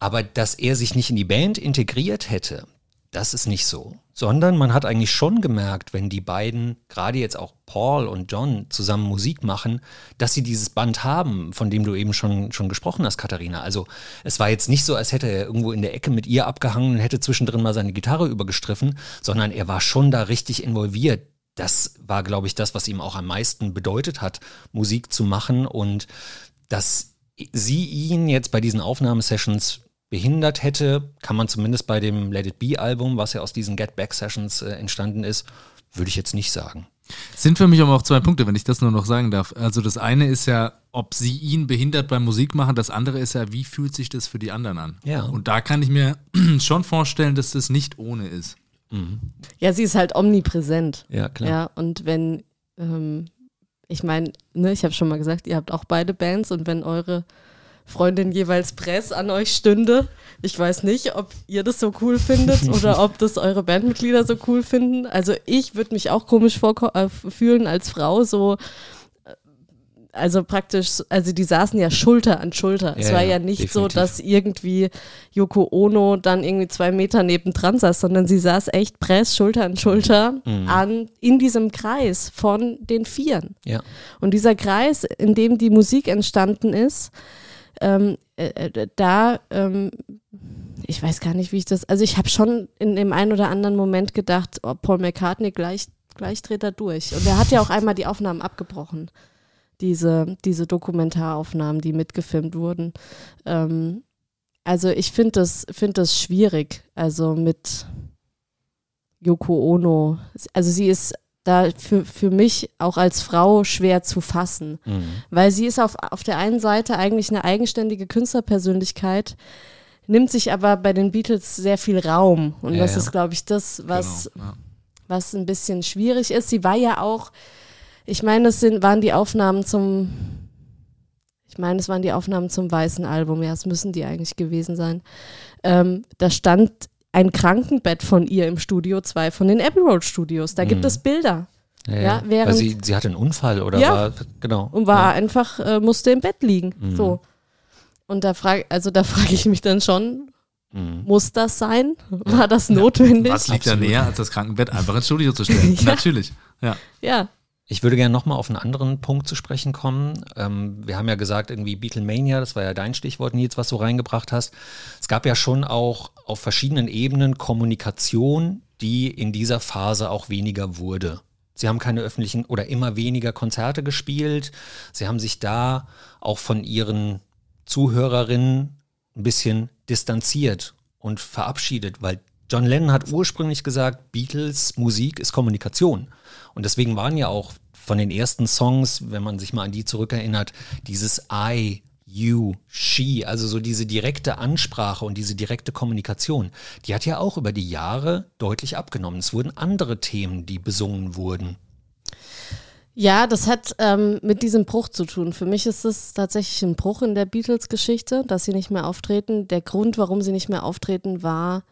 aber dass er sich nicht in die Band integriert hätte, das ist nicht so. Sondern man hat eigentlich schon gemerkt, wenn die beiden, gerade jetzt auch Paul und John, zusammen Musik machen, dass sie dieses Band haben, von dem du eben schon, schon gesprochen hast, Katharina. Also es war jetzt nicht so, als hätte er irgendwo in der Ecke mit ihr abgehangen und hätte zwischendrin mal seine Gitarre übergestriffen, sondern er war schon da richtig involviert. Das war, glaube ich, das, was ihm auch am meisten bedeutet hat, Musik zu machen und dass sie ihn jetzt bei diesen Aufnahmesessions behindert hätte, kann man zumindest bei dem Let It Be Album, was ja aus diesen Get Back Sessions äh, entstanden ist, würde ich jetzt nicht sagen. Sind für mich aber auch zwei Punkte, wenn ich das nur noch sagen darf. Also das eine ist ja, ob sie ihn behindert beim Musikmachen, das andere ist ja, wie fühlt sich das für die anderen an? Ja. Und da kann ich mir schon vorstellen, dass das nicht ohne ist. Ja, sie ist halt omnipräsent. Ja, klar. Ja, und wenn, ähm, ich meine, ne, ich habe schon mal gesagt, ihr habt auch beide Bands und wenn eure Freundin jeweils Press an euch stünde, ich weiß nicht, ob ihr das so cool findet oder ob das eure Bandmitglieder so cool finden. Also ich würde mich auch komisch äh, fühlen als Frau, so äh, also praktisch, also die saßen ja Schulter an Schulter. es Ja, war ja, nicht so, definitiv. dass irgendwie Yoko Ono dann irgendwie zwei Meter nebendran saß, sondern sie saß echt Press Schulter an Schulter Mhm. an in diesem Kreis von den Vieren. Ja. Und dieser Kreis, in dem die Musik entstanden ist, ähm, äh, äh, da, ähm, ich weiß gar nicht, wie ich das, also ich habe schon in dem einen oder anderen Moment gedacht, oh, Paul McCartney gleich, gleich dreht er durch. Und er hat ja auch einmal die Aufnahmen abgebrochen, diese, diese Dokumentaraufnahmen, die mitgefilmt wurden. Ähm, also ich finde das, find das schwierig, also mit Yoko Ono. Also sie ist da für, für mich auch als Frau schwer zu fassen, Mhm. weil sie ist auf, auf der einen Seite eigentlich eine eigenständige Künstlerpersönlichkeit, nimmt sich aber bei den Beatles sehr viel Raum. Und Ja, das ja. ist, glaube ich, das, was, Genau, ja. was ein bisschen schwierig ist. Sie war ja auch, ich meine, es sind, waren die Aufnahmen zum, ich meine, es waren die Aufnahmen zum weißen Album, ja, es müssen die eigentlich gewesen sein. Ähm, da stand ein Krankenbett von ihr im Studio 2 von den Abbey Road Studios. Da gibt Mhm. es Bilder. Ja, Ja, ja. während- Weil sie, sie hatte einen Unfall oder Ja. war, genau. und war einfach, äh, musste im Bett liegen. Mhm. So. Und da frage, also da frage ich mich dann schon, Mhm. muss das sein? War das notwendig? Was liegt da Absolut. näher, als das Krankenbett einfach ins Studio zu stellen? Ja. Natürlich. Ja. Ja. Ich würde gerne nochmal auf einen anderen Punkt zu sprechen kommen. Ähm, wir haben ja gesagt, irgendwie Beatlemania, das war ja dein Stichwort, Nils, was du reingebracht hast. Es gab ja schon auch auf verschiedenen Ebenen Kommunikation, die in dieser Phase auch weniger wurde. Sie haben keine öffentlichen oder immer weniger Konzerte gespielt. Sie haben sich da auch von ihren Zuhörerinnen ein bisschen distanziert und verabschiedet, weil John Lennon hat ursprünglich gesagt, Beatles Musik ist Kommunikation. Und deswegen waren ja auch von den ersten Songs, wenn man sich mal an die zurückerinnert, dieses I, you, she, also so diese direkte Ansprache und diese direkte Kommunikation, die hat ja auch über die Jahre deutlich abgenommen. Es wurden andere Themen, die besungen wurden. Ja, das hat ähm, mit diesem Bruch zu tun. Für mich ist es tatsächlich ein Bruch in der Beatles-Geschichte, dass sie nicht mehr auftreten. Der Grund, warum sie nicht mehr auftreten, war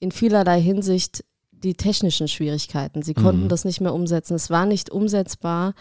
in vielerlei Hinsicht die technischen Schwierigkeiten. Sie konnten Mhm. das nicht mehr umsetzen. Es war nicht umsetzbar,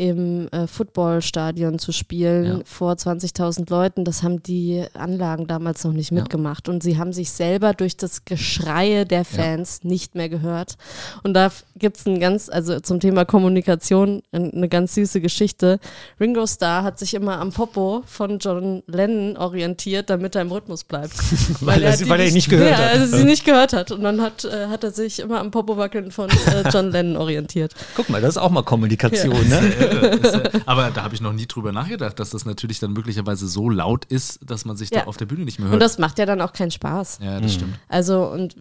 im äh, Footballstadion zu spielen Ja. vor 20.000 Leuten. Das haben die Anlagen damals noch nicht Ja. mitgemacht. Und sie haben sich selber durch das Geschreie der Fans nicht mehr gehört. Und da gibt es ein ganz, also zum Thema Kommunikation, ein- eine ganz süße Geschichte. Ringo Starr hat sich immer am Popo von John Lennon orientiert, damit er im Rhythmus bleibt. Weil er hat sie- weil er ihn nicht gehört ja, hat. Also sie nicht gehört hat. Und dann hat, äh, hat er sich immer am Popo wackeln von äh, John Lennon orientiert. Guck mal, das ist auch mal Kommunikation, ne? Ja- Aber da habe ich noch nie drüber nachgedacht, dass das natürlich dann möglicherweise so laut ist, dass man sich Ja. da auf der Bühne nicht mehr Und hört. das macht ja dann auch keinen Spaß. ja, das stimmt. Also und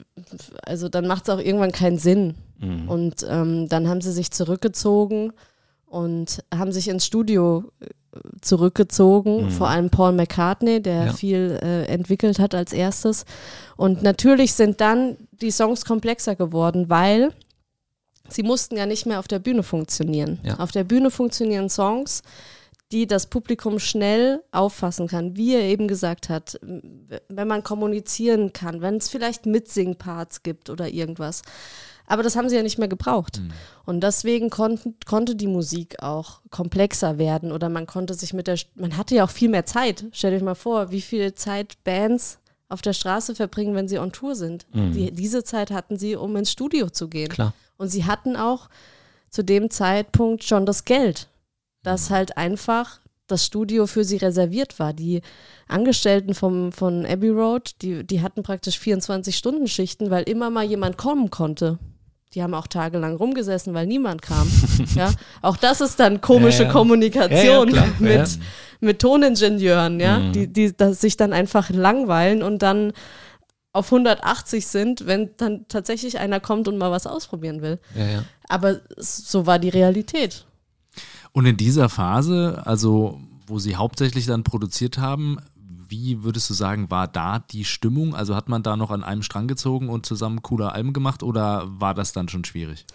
also dann macht es auch irgendwann keinen Sinn. Und ähm, dann haben sie sich zurückgezogen und haben sich ins Studio äh, zurückgezogen, vor allem Paul McCartney, der Ja. viel äh, entwickelt hat als erstes. Und natürlich sind dann die Songs komplexer geworden, weil sie mussten ja nicht mehr auf der Bühne funktionieren. Ja. Auf der Bühne funktionieren Songs, die das Publikum schnell auffassen kann. Wie er eben gesagt hat, wenn man kommunizieren kann, wenn es vielleicht Mitsingparts gibt oder irgendwas. Aber das haben sie ja nicht mehr gebraucht. Und deswegen konnten, konnte die Musik auch komplexer werden oder man konnte sich mit der, man hatte ja auch viel mehr Zeit. Stell dir mal vor, wie viel Zeit Bands auf der Straße verbringen, wenn sie on Tour sind. Die, diese Zeit hatten sie, um ins Studio zu gehen. Klar. Und sie hatten auch zu dem Zeitpunkt schon das Geld, dass halt einfach das Studio für sie reserviert war. Die Angestellten vom, von Abbey Road, die, die hatten praktisch 24-Stunden-Schichten, weil immer mal jemand kommen konnte. Die haben auch tagelang rumgesessen, weil niemand kam. ja, auch das ist dann komische Ja, ja. Kommunikation Ja, mit. Mhm. mit Toningenieuren, ja, die, die das sich dann einfach langweilen und dann auf 180 sind, wenn dann tatsächlich einer kommt und mal was ausprobieren will. Ja, ja. Aber so war die Realität. Und in dieser Phase, also wo sie hauptsächlich dann produziert haben, wie würdest du sagen, war da die Stimmung? Also hat man da noch an einem Strang gezogen und zusammen coole Alben gemacht oder war das dann schon schwierig?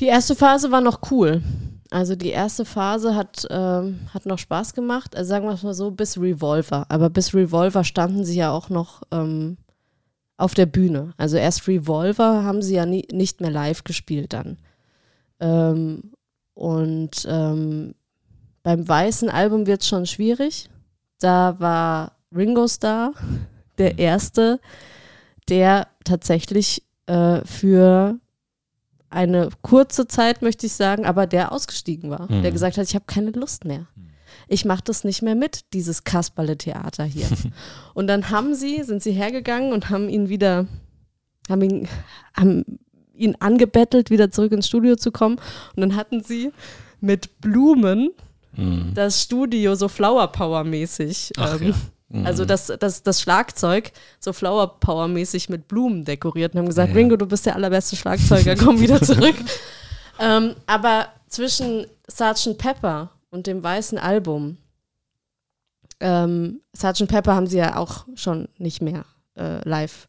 Die erste Phase war noch cool. Also die erste Phase hat, ähm, hat noch Spaß gemacht. Also sagen wir es mal so, bis Revolver. Aber bis Revolver standen sie ja auch noch ähm, auf der Bühne. Also erst Revolver haben sie ja nie, nicht mehr live gespielt dann. Ähm, und ähm, beim weißen Album wird es schon schwierig. Da war Ringo Starr der Erste, der tatsächlich äh, für eine kurze Zeit, möchte ich sagen, aber der ausgestiegen war. Der gesagt hat, ich habe keine Lust mehr. Ich mache das nicht mehr mit, dieses Kasperle-Theater hier. und dann haben sie, sind sie hergegangen und haben ihn wieder, haben ihn, haben ihn angebettelt, wieder zurück ins Studio zu kommen. Und dann hatten sie mit Blumen das Studio so Flower Power mäßig. Ähm, Also das, das, das Schlagzeug so Flower Power mäßig mit Blumen dekoriert und haben gesagt, Ja. Ringo, du bist der allerbeste Schlagzeuger, komm wieder zurück. ähm, aber zwischen Sgt. Pepper und dem weißen Album, ähm, Sgt. Pepper haben sie ja auch schon nicht mehr äh, live,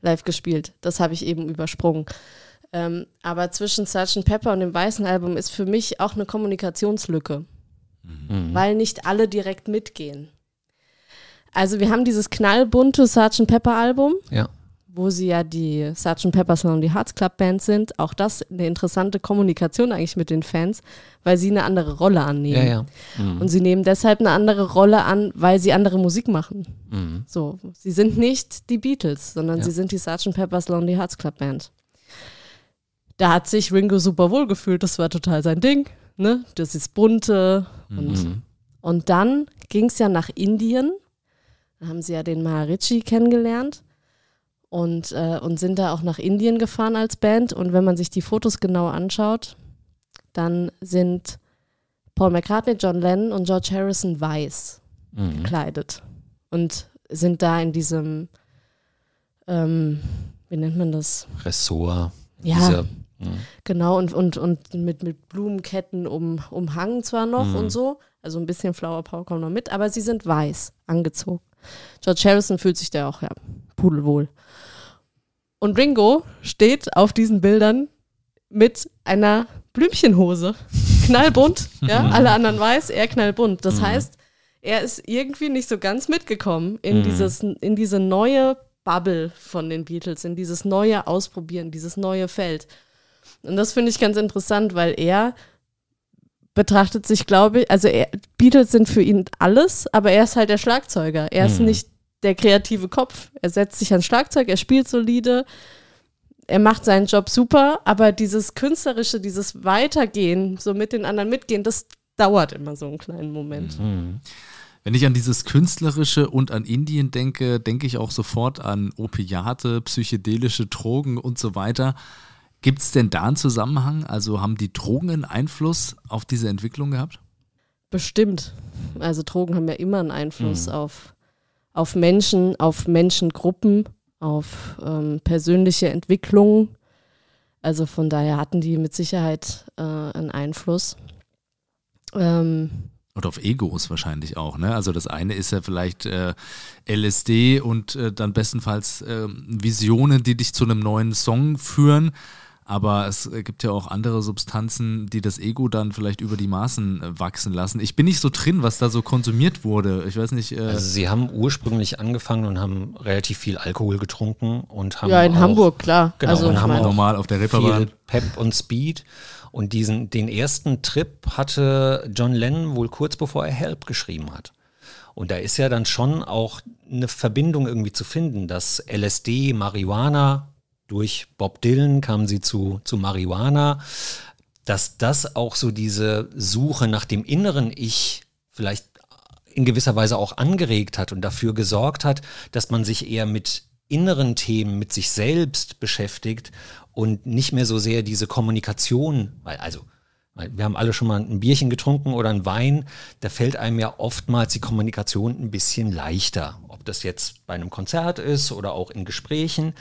live gespielt. Das habe ich eben übersprungen. Ähm, aber zwischen Sgt. Pepper und dem weißen Album ist für mich auch eine Kommunikationslücke, weil nicht alle direkt mitgehen. Also wir haben dieses knallbunte Sgt. Pepper Album, Ja. Wo sie ja die Sgt. Pepper's Lonely Hearts Club Band sind. Auch das eine interessante Kommunikation eigentlich mit den Fans, weil sie eine andere Rolle annehmen. Ja, ja. Und sie nehmen deshalb eine andere Rolle an, weil sie andere Musik machen. Mhm. So, sie sind nicht die Beatles, sondern Ja. sie sind die Sgt. Pepper's Lonely Hearts Club Band. Da hat sich Ringo super wohl gefühlt, das war total sein Ding. Ne? Das ist bunte. Und, Mhm. und dann ging es ja nach Indien. Da haben sie ja den Maharishi kennengelernt und, äh, und sind da auch nach Indien gefahren als Band. Und wenn man sich die Fotos genau anschaut, dann sind Paul McCartney, John Lennon und George Harrison weiß Mhm. gekleidet und sind da in diesem, ähm, wie nennt man das? Ressort. Ja. Dieser, mhm. Genau, und, und, und mit, mit Blumenketten um, umhangen zwar noch Mhm. und so, also ein bisschen Flower Power kommt noch mit, aber sie sind weiß angezogen. George Harrison fühlt sich da auch, ja, pudelwohl. Und Ringo steht auf diesen Bildern mit einer Blümchenhose. Knallbunt, ja, alle anderen weiß, er knallbunt. Das heißt, er ist irgendwie nicht so ganz mitgekommen in, Mhm. dieses, in diese neue Bubble von den Beatles, in dieses neue Ausprobieren, dieses neue Feld. Und das finde ich ganz interessant, weil er betrachtet sich, glaube ich, also er, Beatles sind für ihn alles, aber er ist halt der Schlagzeuger. Er ist Mhm. nicht der kreative Kopf. Er setzt sich ans Schlagzeug, er spielt solide, er macht seinen Job super, aber dieses Künstlerische, dieses Weitergehen, so mit den anderen mitgehen, das dauert immer so einen kleinen Moment. Mhm. Wenn ich an dieses Künstlerische und an Indien denke, denke ich auch sofort an Opiate, psychedelische Drogen und so weiter. Gibt es denn da einen Zusammenhang? Also haben die Drogen einen Einfluss auf diese Entwicklung gehabt? Bestimmt. Also Drogen haben ja immer einen Einfluss mhm. auf, auf Menschen, auf Menschengruppen, auf ähm, persönliche Entwicklungen. Also von daher hatten die mit Sicherheit äh, einen Einfluss. Ähm, und auf Egos wahrscheinlich auch. Ne? Also das eine ist ja vielleicht äh, LSD und äh, dann bestenfalls äh, Visionen, die dich zu einem neuen Song führen. Aber es gibt ja auch andere Substanzen, die das Ego dann vielleicht über die Maßen äh, wachsen lassen. Ich bin nicht so drin, was da so konsumiert wurde. Ich weiß nicht. Äh also sie haben ursprünglich angefangen und haben relativ viel Alkohol getrunken und haben ja in auch, Hamburg klar. Genau, also und haben auch normal auf der Reeperbahn viel Pep und Speed. Und diesen den ersten Trip hatte John Lennon wohl kurz bevor er Help geschrieben hat. Und da ist ja dann schon auch eine Verbindung irgendwie zu finden, dass LSD, Marihuana, durch Bob Dylan kamen sie zu, zu Marihuana, dass das auch so diese Suche nach dem inneren Ich vielleicht in gewisser Weise auch angeregt hat und dafür gesorgt hat, dass man sich eher mit inneren Themen, mit sich selbst beschäftigt und nicht mehr so sehr diese Kommunikation, weil also wir haben alle schon mal ein Bierchen getrunken oder einen Wein, da fällt einem ja oftmals die Kommunikation ein bisschen leichter, ob das jetzt bei einem Konzert ist oder auch in Gesprächen.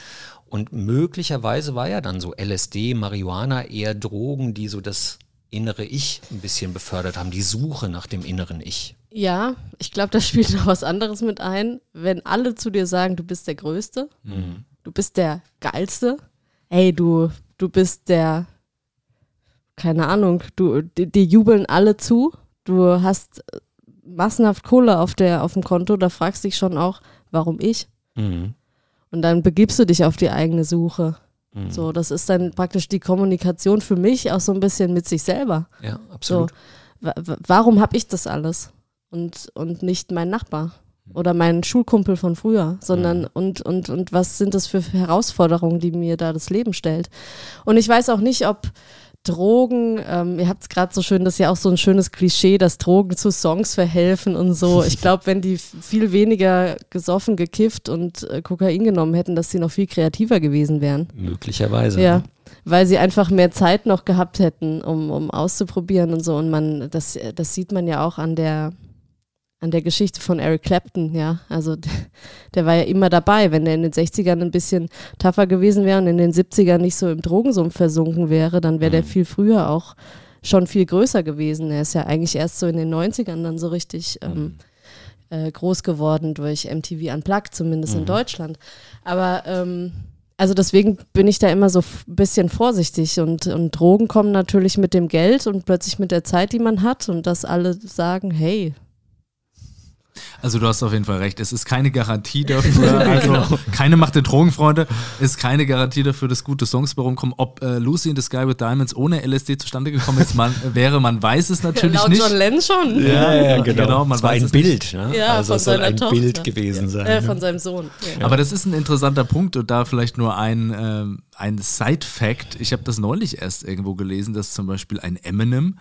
Und möglicherweise war ja dann so LSD, Marihuana eher Drogen, die so das innere Ich ein bisschen befördert haben, die Suche nach dem inneren Ich. Ja, ich glaube, da spielt noch was anderes mit ein. Wenn alle zu dir sagen, du bist der Größte, mhm. du bist der Geilste, hey, du, du bist der, keine Ahnung, du, die, die jubeln alle zu, du hast massenhaft Kohle auf, der, auf dem Konto, da fragst du dich schon auch, warum ich? Mhm. Und dann begibst du dich auf die eigene Suche. Mhm. So, das ist dann praktisch die Kommunikation für mich auch so ein bisschen mit sich selber. Ja, absolut. So, warum habe ich das alles? Und, und nicht mein Nachbar oder mein Schulkumpel von früher, sondern mhm. und, und, und was sind das für Herausforderungen, die mir da das Leben stellt? Und ich weiß auch nicht, ob Drogen, ähm, ihr habt es gerade so schön, das ist ja auch so ein schönes Klischee, dass Drogen zu Songs verhelfen und so. Ich glaube, wenn die viel weniger gesoffen, gekifft und äh, Kokain genommen hätten, dass sie noch viel kreativer gewesen wären. Möglicherweise. Ja, weil sie einfach mehr Zeit noch gehabt hätten, um, um auszuprobieren und so. Und man, das, das sieht man ja auch an der, an der Geschichte von Eric Clapton, ja. Also der, war ja immer dabei. Wenn er in den 60ern ein bisschen tougher gewesen wäre und in den 70ern nicht so im Drogensumpf versunken wäre, dann wäre der mhm. viel früher auch schon viel größer gewesen. Er ist ja eigentlich erst so in den 90ern dann so richtig ähm, mhm. äh, groß geworden durch MTV Unplugged, zumindest mhm. in Deutschland. Aber ähm, also deswegen bin ich da immer so ein bisschen vorsichtig und, und Drogen kommen natürlich mit dem Geld und plötzlich mit der Zeit, die man hat und dass alle sagen, hey, also du hast auf jeden Fall recht. Es ist keine Garantie dafür, also genau. keine Macht der Drogenfreunde, ist keine Garantie dafür, dass gute Songs bei rumkommen. Ob äh, Lucy in the Sky with Diamonds ohne LSD zustande gekommen ist, man, wäre, man weiß es natürlich Laut nicht. John Lennon schon. Ja, ja, genau. genau man es war ein Bild, ne? Ja, also von es soll ein Tochter. Bild gewesen sein. Äh, von seinem Sohn. Ja. Aber das ist ein interessanter Punkt und da vielleicht nur ein, äh, ein Side-Fact. Ich habe das neulich erst irgendwo gelesen, dass zum Beispiel ein Eminem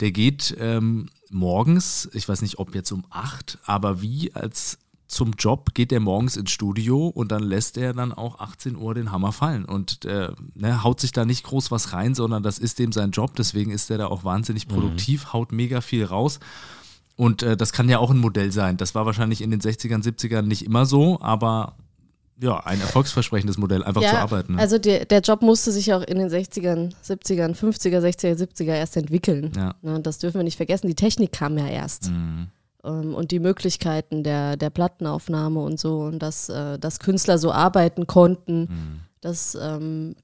der geht ähm, morgens, ich weiß nicht, ob jetzt um acht, aber wie als zum Job geht er morgens ins Studio und dann lässt er dann auch 18 Uhr den Hammer fallen und äh, ne, haut sich da nicht groß was rein, sondern das ist dem sein Job, deswegen ist er da auch wahnsinnig mhm. produktiv, mhm. haut mega viel raus. Und äh, das kann ja auch ein Modell sein. Das war wahrscheinlich in den 60ern, 70ern nicht immer so, aber ja, ein erfolgsversprechendes Modell, einfach ja, zu arbeiten. Ne? Also der, der Job musste sich auch in den 60ern, 70ern, 50er, 60er, 70er erst entwickeln. Ja. Ne, das dürfen wir nicht vergessen. Die Technik kam ja erst. Mhm. Ähm, und die Möglichkeiten der, der Plattenaufnahme und so und dass, äh, dass Künstler so arbeiten konnten, mhm. das, ähm,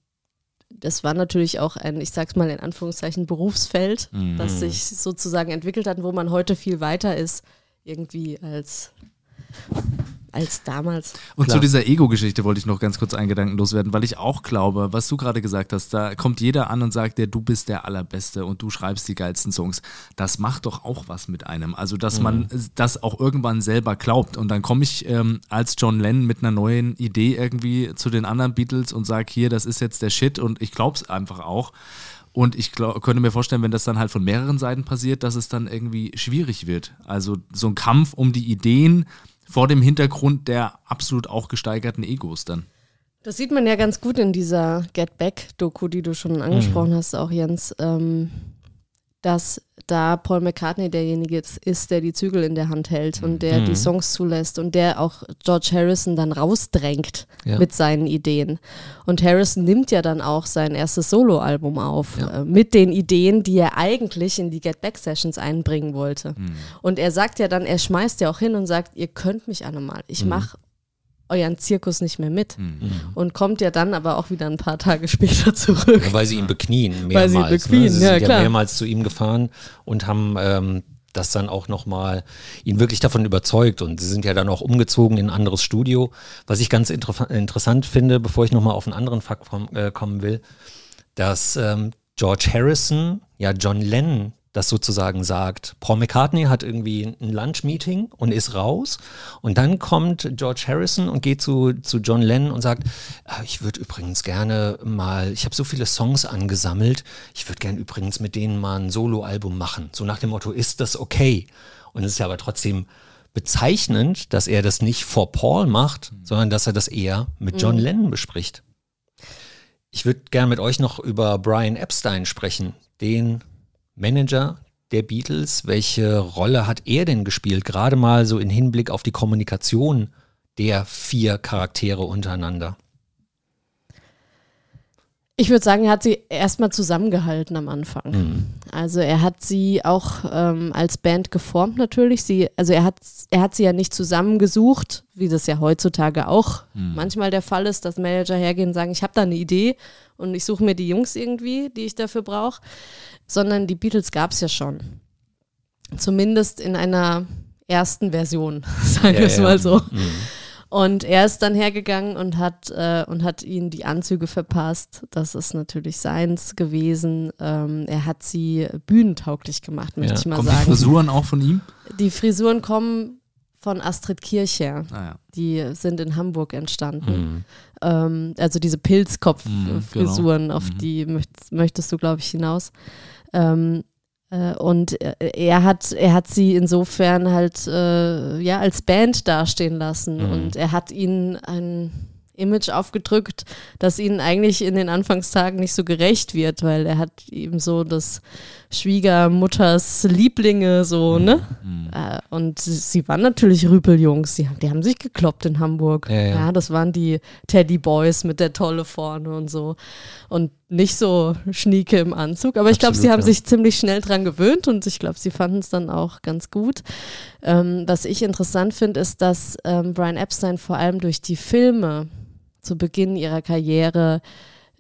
das war natürlich auch ein, ich sag's mal in Anführungszeichen, Berufsfeld, mhm. das sich sozusagen entwickelt hat, wo man heute viel weiter ist, irgendwie als als damals. Und Klar. zu dieser Ego-Geschichte wollte ich noch ganz kurz einen Gedanken loswerden, weil ich auch glaube, was du gerade gesagt hast, da kommt jeder an und sagt, der, du bist der Allerbeste und du schreibst die geilsten Songs. Das macht doch auch was mit einem. Also, dass mhm. man das auch irgendwann selber glaubt. Und dann komme ich ähm, als John Lennon mit einer neuen Idee irgendwie zu den anderen Beatles und sage, hier, das ist jetzt der Shit und ich glaube es einfach auch. Und ich glaub, könnte mir vorstellen, wenn das dann halt von mehreren Seiten passiert, dass es dann irgendwie schwierig wird. Also so ein Kampf um die Ideen, vor dem Hintergrund der absolut auch gesteigerten Egos dann. Das sieht man ja ganz gut in dieser Get Back-Doku, die du schon angesprochen hast, auch Jens, ähm, dass da Paul McCartney derjenige ist, der die Zügel in der Hand hält und der Mhm. die Songs zulässt und der auch George Harrison dann rausdrängt Ja. mit seinen Ideen. Und Harrison nimmt ja dann auch sein erstes Soloalbum auf Ja. äh, mit den Ideen, die er eigentlich in die Get Back Sessions einbringen wollte. Und er sagt ja dann, er schmeißt ja auch hin und sagt, ihr könnt mich alle mal, ich mache euren Zirkus nicht mehr mit. Und kommt ja dann aber auch wieder ein paar Tage später zurück. Ja, weil sie ihn beknien, Weil mehrmals. sie ihn beknien, ne? Sie ja, sind ja klar. mehrmals zu ihm gefahren und haben ähm, das dann auch nochmal ihn wirklich davon überzeugt. Und sie sind ja dann auch umgezogen in ein anderes Studio. Was ich ganz interessa- interessant finde, bevor ich nochmal auf einen anderen Fakt äh, kommen will, dass ähm, George Harrison ja John Lennon das sozusagen sagt. Paul McCartney hat irgendwie ein Lunch-Meeting und ist raus. Und dann kommt George Harrison und geht zu, zu John Lennon und sagt, "Ah, ich würde übrigens gerne mal, ich habe so viele Songs angesammelt, ich würde gerne übrigens mit denen mal ein Soloalbum machen. So nach dem Motto, ist das okay? Und es ist ja aber trotzdem bezeichnend, dass er das nicht vor Paul macht, sondern dass er das eher mit John Lennon bespricht. Ich würde gerne mit euch noch über Brian Epstein sprechen, den Manager der Beatles. Welche Rolle hat er denn gespielt, gerade mal so in Hinblick auf die Kommunikation der vier Charaktere untereinander? Ich würde sagen, er hat sie erstmal zusammengehalten am Anfang. Mhm. Also er hat sie auch ähm, als Band geformt natürlich. Sie, also er hat, er hat sie ja nicht zusammengesucht, wie das ja heutzutage auch manchmal der Fall ist, dass Manager hergehen und sagen, ich habe da eine Idee und ich suche mir die Jungs irgendwie, die ich dafür brauche. Sondern die Beatles gab es ja schon. Zumindest in einer ersten Version, sagen wir es mal so. Mhm. Und er ist dann hergegangen und hat, äh, und hat ihnen die Anzüge verpasst. Das ist natürlich seins gewesen. Ähm, er hat sie bühnentauglich gemacht, möchte Ja. ich mal Kommen die sagen. Frisuren auch von ihm? Die Frisuren kommen von Astrid Kircher. Naja. Die sind in Hamburg entstanden. Mhm. Ähm, also diese Pilzkopf-Frisuren, Mhm, auf die möchtest, möchtest du, glaube ich, hinaus. Ähm, äh, und er hat, er hat sie insofern halt äh, ja als Band dastehen lassen Mhm. und er hat ihnen ein Image aufgedrückt, das ihnen eigentlich in den Anfangstagen nicht so gerecht wird, weil er hat eben so das Schwiegermutters Lieblinge so, Mhm. ne? Äh, und sie, waren natürlich Rüpeljungs, haben- die haben sich gekloppt in Hamburg. Ja, ja. das waren die Teddy Boys mit der Tolle vorne und so. Und nicht so schnieke im Anzug. Aber ich glaube, sie haben ja. sich ziemlich schnell dran gewöhnt und ich glaube, sie fanden es dann auch ganz gut. Ähm, was ich interessant finde, ist, dass ähm, Brian Epstein vor allem durch die Filme zu Beginn ihrer Karriere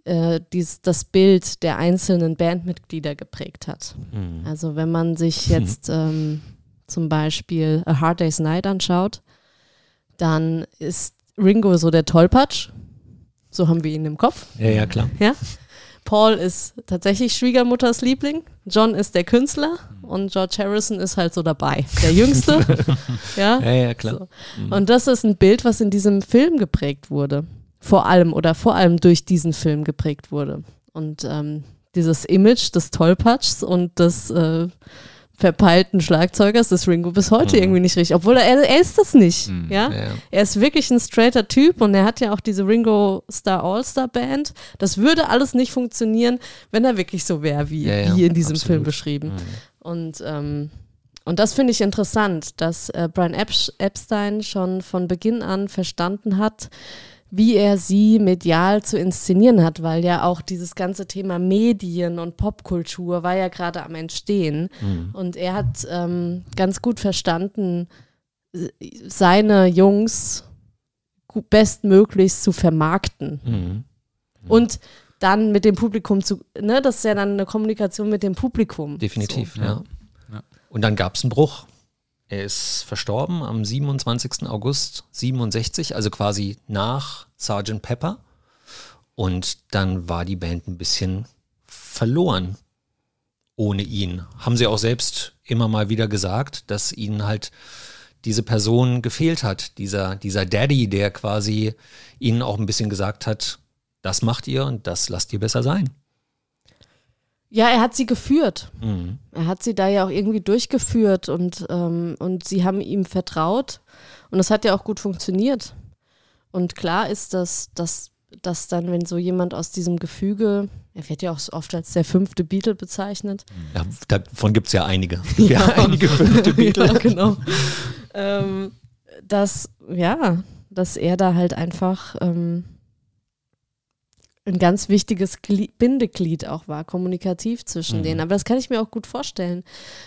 äh, dies, das Bild der einzelnen Bandmitglieder geprägt hat. Mhm. Also wenn man sich jetzt ähm, zum Beispiel A Hard Day's Night anschaut, dann ist Ringo so der Tollpatsch. So haben wir ihn im Kopf. Ja, ja, klar. Ja? Paul ist tatsächlich Schwiegermutters Liebling. John ist der Künstler und George Harrison ist halt so dabei. Der Jüngste. ja? Ja, ja, klar. So. Und das ist ein Bild, was in diesem Film geprägt wurde. Vor allem oder vor allem durch diesen Film geprägt wurde. Und ähm, dieses Image des Tollpatschs und des äh, verpeilten Schlagzeugers des Ringo bis heute irgendwie nicht richtig. Obwohl er, er ist das nicht. Ja? Ja, ja. Er ist wirklich ein straighter Typ und er hat ja auch diese Ringo Star All-Star Band. Das würde alles nicht funktionieren, wenn er wirklich so wäre, wie, Ja, ja, wie in diesem absolut. Film beschrieben. Und, ähm, und das finde ich interessant, dass äh, Brian Epstein schon von Beginn an verstanden hat, wie er sie medial zu inszenieren hat, weil ja auch dieses ganze Thema Medien und Popkultur war ja gerade am Entstehen. Und er hat ähm, ganz gut verstanden, seine Jungs bestmöglichst zu vermarkten. Mhm. Und dann mit dem Publikum zu, ne, das ist ja dann eine Kommunikation mit dem Publikum. Definitiv, So, ja. ja. Ja. Und dann gab es einen Bruch. Er ist verstorben am 27. August 67, also quasi nach Sgt. Pepper. Und dann war die Band ein bisschen verloren ohne ihn. Haben sie auch selbst immer mal wieder gesagt, dass ihnen halt diese Person gefehlt hat. Dieser, dieser Daddy, der quasi ihnen auch ein bisschen gesagt hat, das macht ihr und das lasst ihr besser sein. Ja, er hat sie geführt. Mhm. Er hat sie da ja auch irgendwie durchgeführt und, ähm, und sie haben ihm vertraut. Und es hat ja auch gut funktioniert. Und klar ist, dass, dass dass dann, wenn so jemand aus diesem Gefüge, er wird ja auch so oft als der fünfte Beatle bezeichnet. Ja, davon gibt es ja einige. Ja, einige fünfte Beatle. ja, genau. ähm, dass, ja, dass er da halt einfach ähm, ein ganz wichtiges Glied, Bindeglied auch war, kommunikativ zwischen mhm. denen. Aber das kann ich mir auch gut vorstellen,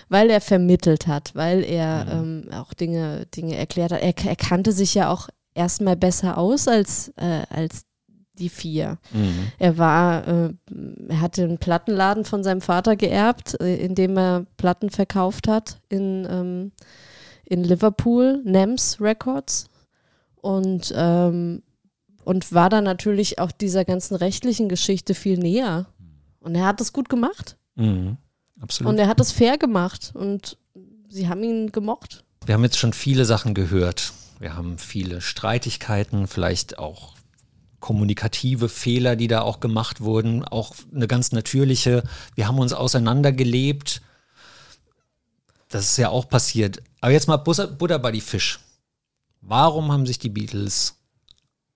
weil er vermittelt hat, weil er mhm. ähm, auch Dinge, Dinge erklärt hat. Er, er kannte sich ja auch erstmal besser aus als, äh, als die vier. Mhm. Er war, äh, er hatte einen Plattenladen von seinem Vater geerbt, äh, in dem er Platten verkauft hat in, ähm, in Liverpool, NEMS Records. Und ähm, und war dann natürlich auch dieser ganzen rechtlichen Geschichte viel näher. Und er hat das gut gemacht. Mhm, absolut. Und er hat das fair gemacht und sie haben ihn gemocht. Wir haben jetzt schon viele Sachen gehört. Wir haben viele Streitigkeiten, vielleicht auch kommunikative Fehler, die da auch gemacht wurden, auch eine ganz natürliche, wir haben uns auseinandergelebt. Das ist ja auch passiert. Aber jetzt mal Butter bei die Fisch. Warum haben sich die Beatles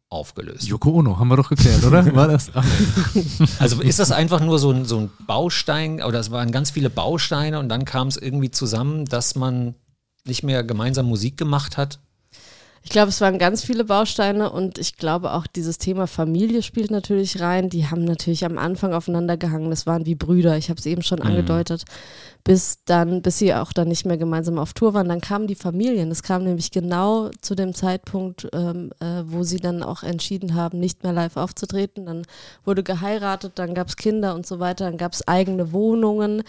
aufgelöst. Yoko Ono, haben wir doch geklärt, oder? War das? Also ist das einfach nur so ein, so ein Baustein, oder es waren ganz viele Bausteine und dann kam es irgendwie zusammen, dass man nicht mehr gemeinsam Musik gemacht hat? Ich glaube, es waren ganz viele Bausteine und ich glaube auch dieses Thema Familie spielt natürlich rein. Die haben natürlich am Anfang aufeinander gehangen. Das waren wie Brüder. Ich habe es eben schon mhm. angedeutet bis dann, bis sie auch dann nicht mehr gemeinsam auf Tour waren. Dann kamen die Familien. Es kam nämlich genau zu dem Zeitpunkt, ähm, äh, wo sie dann auch entschieden haben, nicht mehr live aufzutreten. Dann wurde geheiratet, dann gab es Kinder und so weiter, dann gab es eigene Wohnungen,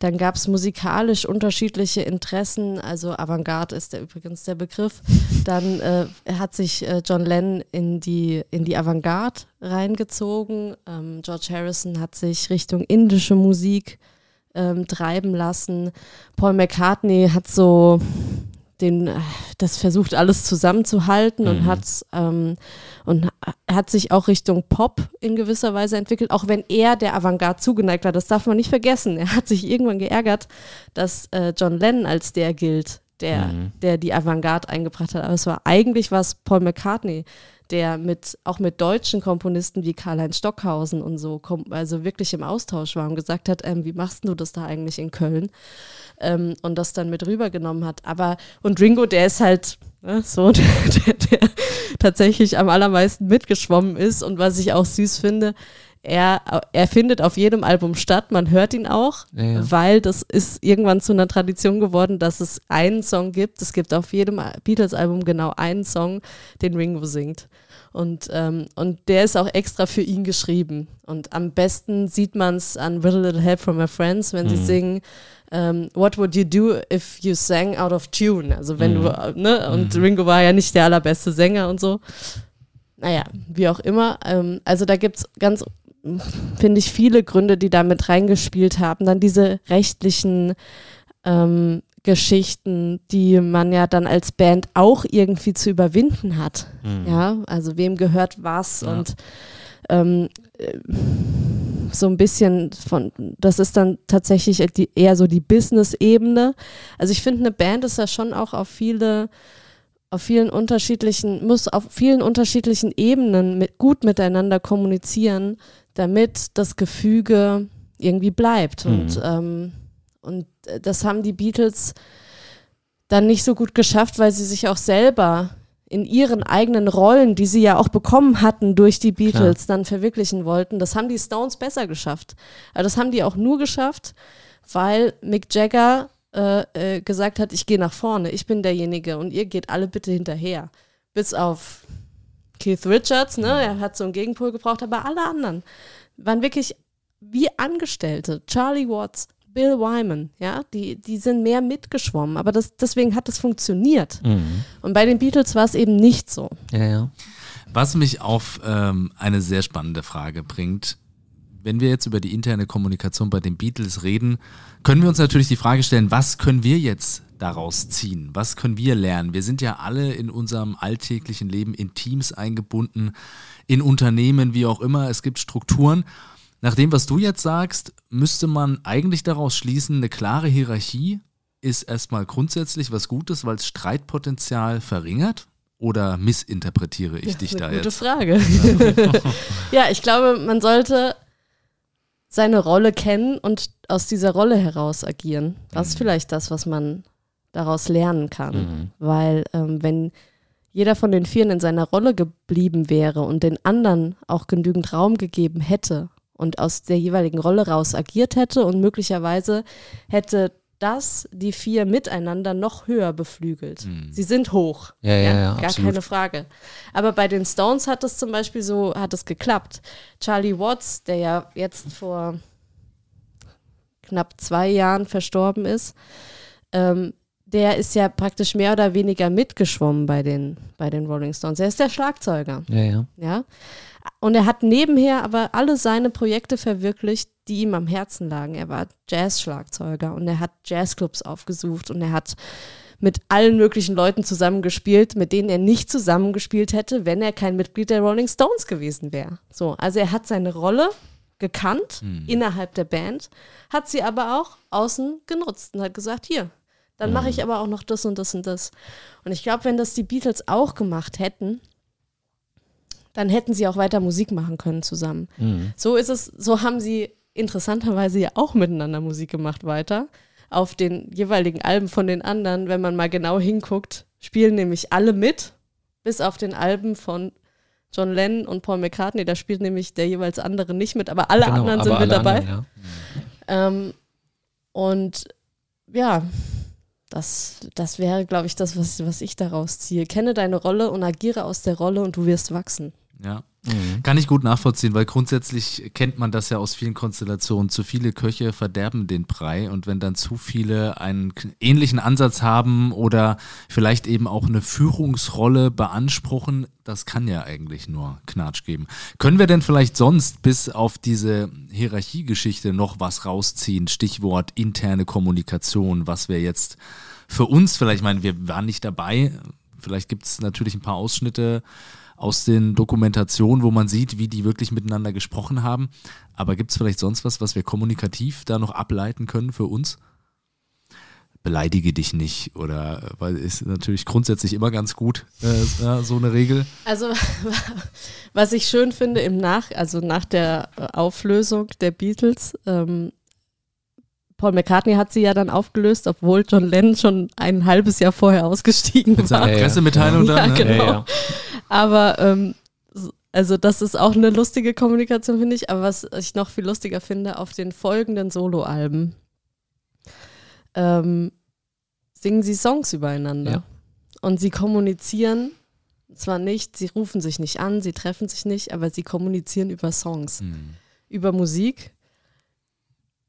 dann gab es musikalisch unterschiedliche Interessen. Also Avantgarde ist der, übrigens der Begriff. Dann äh, hat sich äh, John Lennon in die, in die Avantgarde reingezogen. Ähm, George Harrison hat sich Richtung indische Musik ähm, treiben lassen. Paul McCartney hat so den, das versucht alles zusammenzuhalten mhm. und hat ähm, und hat sich auch Richtung Pop in gewisser Weise entwickelt, auch wenn er der Avantgarde zugeneigt war. Das darf man nicht vergessen. Er hat sich irgendwann geärgert, dass äh, John Lennon als der gilt, der, mhm. der die Avantgarde eingebracht hat. Aber es war eigentlich was Paul McCartney, der mit auch mit deutschen Komponisten wie Karl-Heinz Stockhausen und so also wirklich im Austausch war und gesagt hat, ähm, wie machst du das da eigentlich in Köln? Ähm, und das dann mit rübergenommen hat. Aber und Ringo, der ist halt ne, so, der, der, der tatsächlich am allermeisten mitgeschwommen ist und was ich auch süß finde, er, er findet auf jedem Album statt, man hört ihn auch, ja, ja. weil das ist irgendwann zu einer Tradition geworden, dass es einen Song gibt. Es gibt auf jedem Beatles-Album genau einen Song, den Ringo singt. Und, ähm, und der ist auch extra für ihn geschrieben. Und am besten sieht man es an With a Little Help from My Friends, wenn mhm. sie singen, um, ähm, What would you do if you sang out of tune? Also wenn mhm. du, ne, und mhm. Ringo war ja nicht der allerbeste Sänger und so. Naja, wie auch immer. Ähm, also da gibt es ganz finde ich, viele Gründe, die da mit reingespielt haben. Dann diese rechtlichen ähm, Geschichten, die man ja dann als Band auch irgendwie zu überwinden hat. Mhm. Ja, also wem gehört was ja. und ähm, äh, so ein bisschen von, das ist dann tatsächlich die, eher so die Business-Ebene. Also ich finde, eine Band ist ja schon auch auf viele auf vielen unterschiedlichen, muss auf vielen unterschiedlichen Ebenen mit, gut miteinander kommunizieren, damit das Gefüge irgendwie bleibt. Mhm. Und, ähm, und das haben die Beatles dann nicht so gut geschafft, weil sie sich auch selber in ihren eigenen Rollen, die sie ja auch bekommen hatten durch die Beatles, Klar. dann verwirklichen wollten. Das haben die Stones besser geschafft. Aber das haben die auch nur geschafft, weil Mick Jagger äh, äh, gesagt hat, ich gehe nach vorne, ich bin derjenige und ihr geht alle bitte hinterher. Bis auf Keith Richards, ne, er hat so einen Gegenpol gebraucht, aber alle anderen waren wirklich wie Angestellte. Charlie Watts, Bill Wyman, ja, die, die sind mehr mitgeschwommen, aber das, deswegen hat es funktioniert. Mhm. Und bei den Beatles war es eben nicht so. Ja, ja. Was mich auf ähm, eine sehr spannende Frage bringt, wenn wir jetzt über die interne Kommunikation bei den Beatles reden, können wir uns natürlich die Frage stellen, was können wir jetzt daraus ziehen? Was können wir lernen? Wir sind ja alle in unserem alltäglichen Leben in Teams eingebunden, in Unternehmen, wie auch immer. Es gibt Strukturen. Nach dem, was du jetzt sagst, müsste man eigentlich daraus schließen, eine klare Hierarchie ist erstmal grundsätzlich was Gutes, weil es Streitpotenzial verringert. oder missinterpretiere ich Das dich ist da eine gute jetzt? Frage. ja, ich glaube, man sollte seine Rolle kennen und aus dieser Rolle heraus agieren. Das ist vielleicht das, was man daraus lernen kann. Mhm. Weil ähm, wenn jeder von den Vieren in seiner Rolle geblieben wäre und den anderen auch genügend Raum gegeben hätte und aus der jeweiligen Rolle raus agiert hätte und möglicherweise hätte das die vier miteinander noch höher beflügelt. Sie sind hoch. Ja, ja, ja, gar absolut. keine Frage. Aber bei den Stones hat es zum Beispiel so, hat es geklappt. Charlie Watts, der ja jetzt vor knapp zwei Jahren verstorben ist, ähm, der ist ja praktisch mehr oder weniger mitgeschwommen bei den, bei den Rolling Stones. Er ist der Schlagzeuger, Ja, ja. ja. Und er hat nebenher aber alle seine Projekte verwirklicht, die ihm am Herzen lagen. Er war Jazz-Schlagzeuger und er hat Jazzclubs aufgesucht und er hat mit allen möglichen Leuten zusammengespielt, mit denen er nicht zusammengespielt hätte, wenn er kein Mitglied der Rolling Stones gewesen wäre. So, also er hat seine Rolle gekannt innerhalb der Band, hat sie aber auch außen genutzt und hat gesagt, hier, dann mache ich aber auch noch das und das und das. Und ich glaube, wenn das die Beatles auch gemacht hätten, dann hätten sie auch weiter Musik machen können zusammen. So ist es, so haben sie interessanterweise ja auch miteinander Musik gemacht weiter. Auf den jeweiligen Alben von den anderen, wenn man mal genau hinguckt, spielen nämlich alle mit, bis auf den Alben von John Lennon und Paul McCartney. Da spielt nämlich der jeweils andere nicht mit, aber alle Genau, anderen aber sind mit alle dabei. anderen, ja. Ähm, und ja, das, das wäre, glaube ich, das, was, was ich daraus ziehe. Kenne deine Rolle und agiere aus der Rolle und du wirst wachsen. Ja. Kann ich gut nachvollziehen, weil grundsätzlich kennt man das ja aus vielen Konstellationen. Zu viele Köche verderben den Brei und wenn dann zu viele einen ähnlichen Ansatz haben oder vielleicht eben auch eine Führungsrolle beanspruchen, das kann ja eigentlich nur Knatsch geben. Können wir denn vielleicht sonst bis auf diese Hierarchiegeschichte noch was rausziehen? Stichwort interne Kommunikation, was wir jetzt für uns vielleicht, ich meine, wir waren nicht dabei, vielleicht gibt es natürlich ein paar Ausschnitte aus den Dokumentationen, wo man sieht, wie die wirklich miteinander gesprochen haben. Aber gibt es vielleicht sonst was, was wir kommunikativ da noch ableiten können für uns? Beleidige dich nicht oder weil ist natürlich grundsätzlich immer ganz gut, äh, so eine Regel. Also, was ich schön finde im Nach, also nach der Auflösung der Beatles, ähm, Paul McCartney hat sie ja dann aufgelöst, obwohl John Lennon schon ein halbes Jahr vorher ausgestiegen Mit ja. Pressemitteilung Ja, dann. Ne? genau. Ja, ja. Aber ähm, also das ist auch eine lustige Kommunikation, finde ich. Aber was ich noch viel lustiger finde, auf den folgenden Soloalben ähm, singen sie Songs übereinander. Ja. Und sie kommunizieren zwar nicht, sie rufen sich nicht an, sie treffen sich nicht, aber sie kommunizieren über Songs, Hm. über Musik,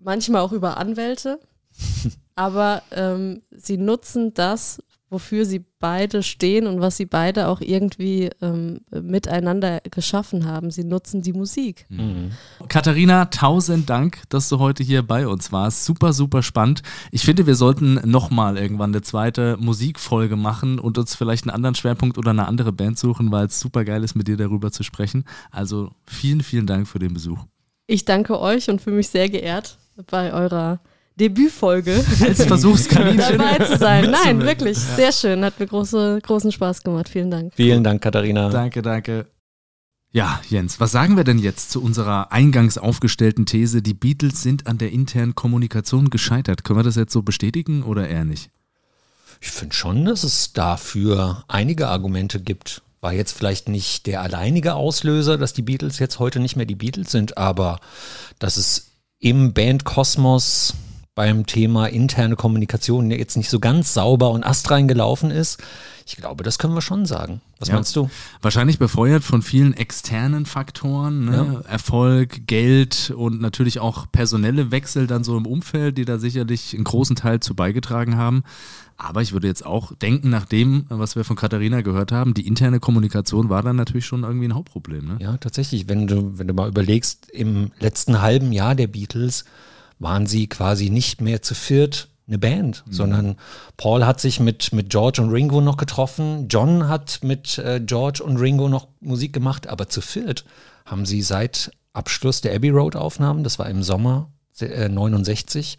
manchmal auch über Anwälte. aber ähm, sie nutzen das, wofür sie beide stehen und was sie beide auch irgendwie ähm, miteinander geschaffen haben. Sie nutzen die Musik. Mhm. Katharina, tausend Dank, dass du heute hier bei uns warst. Super, super spannend. Ich finde, wir sollten nochmal irgendwann eine zweite Musikfolge machen und uns vielleicht einen anderen Schwerpunkt oder eine andere Band suchen, weil es super geil ist, mit dir darüber zu sprechen. Also vielen, vielen Dank für den Besuch. Ich danke euch und fühle mich sehr geehrt, bei eurer Debütfolge Als Versuchskaninchen. dabei zu sein. Nein, wirklich, sehr schön. Hat mir große, großen Spaß gemacht. Vielen Dank. Vielen Dank, Katharina. Danke, danke. Ja, Jens, was sagen wir denn jetzt zu unserer eingangs aufgestellten These, die Beatles sind an der internen Kommunikation gescheitert? Können wir das jetzt so bestätigen oder eher nicht? Ich finde schon, dass es dafür einige Argumente gibt. War jetzt vielleicht nicht der alleinige Auslöser, dass die Beatles jetzt heute nicht mehr die Beatles sind, aber dass es im Bandkosmos beim Thema interne Kommunikation jetzt nicht so ganz sauber und astrein gelaufen ist. Ich glaube, das können wir schon sagen. Was Ja. meinst du? Wahrscheinlich befeuert von vielen externen Faktoren, ne? Erfolg, Geld und natürlich auch personelle Wechsel dann so im Umfeld, die da sicherlich einen großen Teil zu beigetragen haben. Aber ich würde jetzt auch denken, nach dem, was wir von Katharina gehört haben, die interne Kommunikation war dann natürlich schon irgendwie ein Hauptproblem. Ne? Ja, tatsächlich, wenn du, wenn du mal überlegst, im letzten halben Jahr der Beatles waren sie quasi nicht mehr zu viert eine Band, sondern Paul hat sich mit, mit George und Ringo noch getroffen, John hat mit äh, George und Ringo noch Musik gemacht, aber zu viert haben sie seit Abschluss der Abbey Road Aufnahmen, das war im Sommer äh, 69,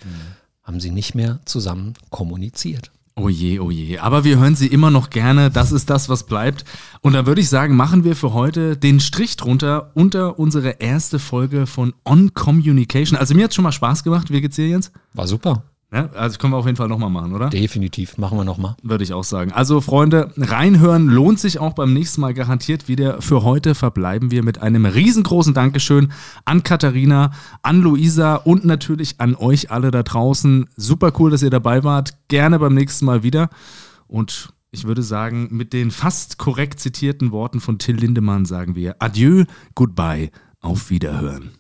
haben sie nicht mehr zusammen kommuniziert. Oh je, oh je. Aber wir hören sie immer noch gerne. Das ist das, was bleibt. Und da würde ich sagen, machen wir für heute den Strich drunter unter unsere erste Folge von On Communication. Also mir hat schon mal Spaß gemacht. Wie geht's dir, Jens? War super. Ja, also können wir auf jeden Fall nochmal machen, oder? Definitiv. Machen wir nochmal. Würde ich auch sagen. Also, Freunde, reinhören lohnt sich auch beim nächsten Mal garantiert wieder. Für heute verbleiben wir mit einem riesengroßen Dankeschön an Katharina, an Luisa und natürlich an euch alle da draußen. Super cool, dass ihr dabei wart. Gerne beim nächsten Mal wieder. Und ich würde sagen, mit den fast korrekt zitierten Worten von Till Lindemann sagen wir Adieu, goodbye, auf Wiederhören.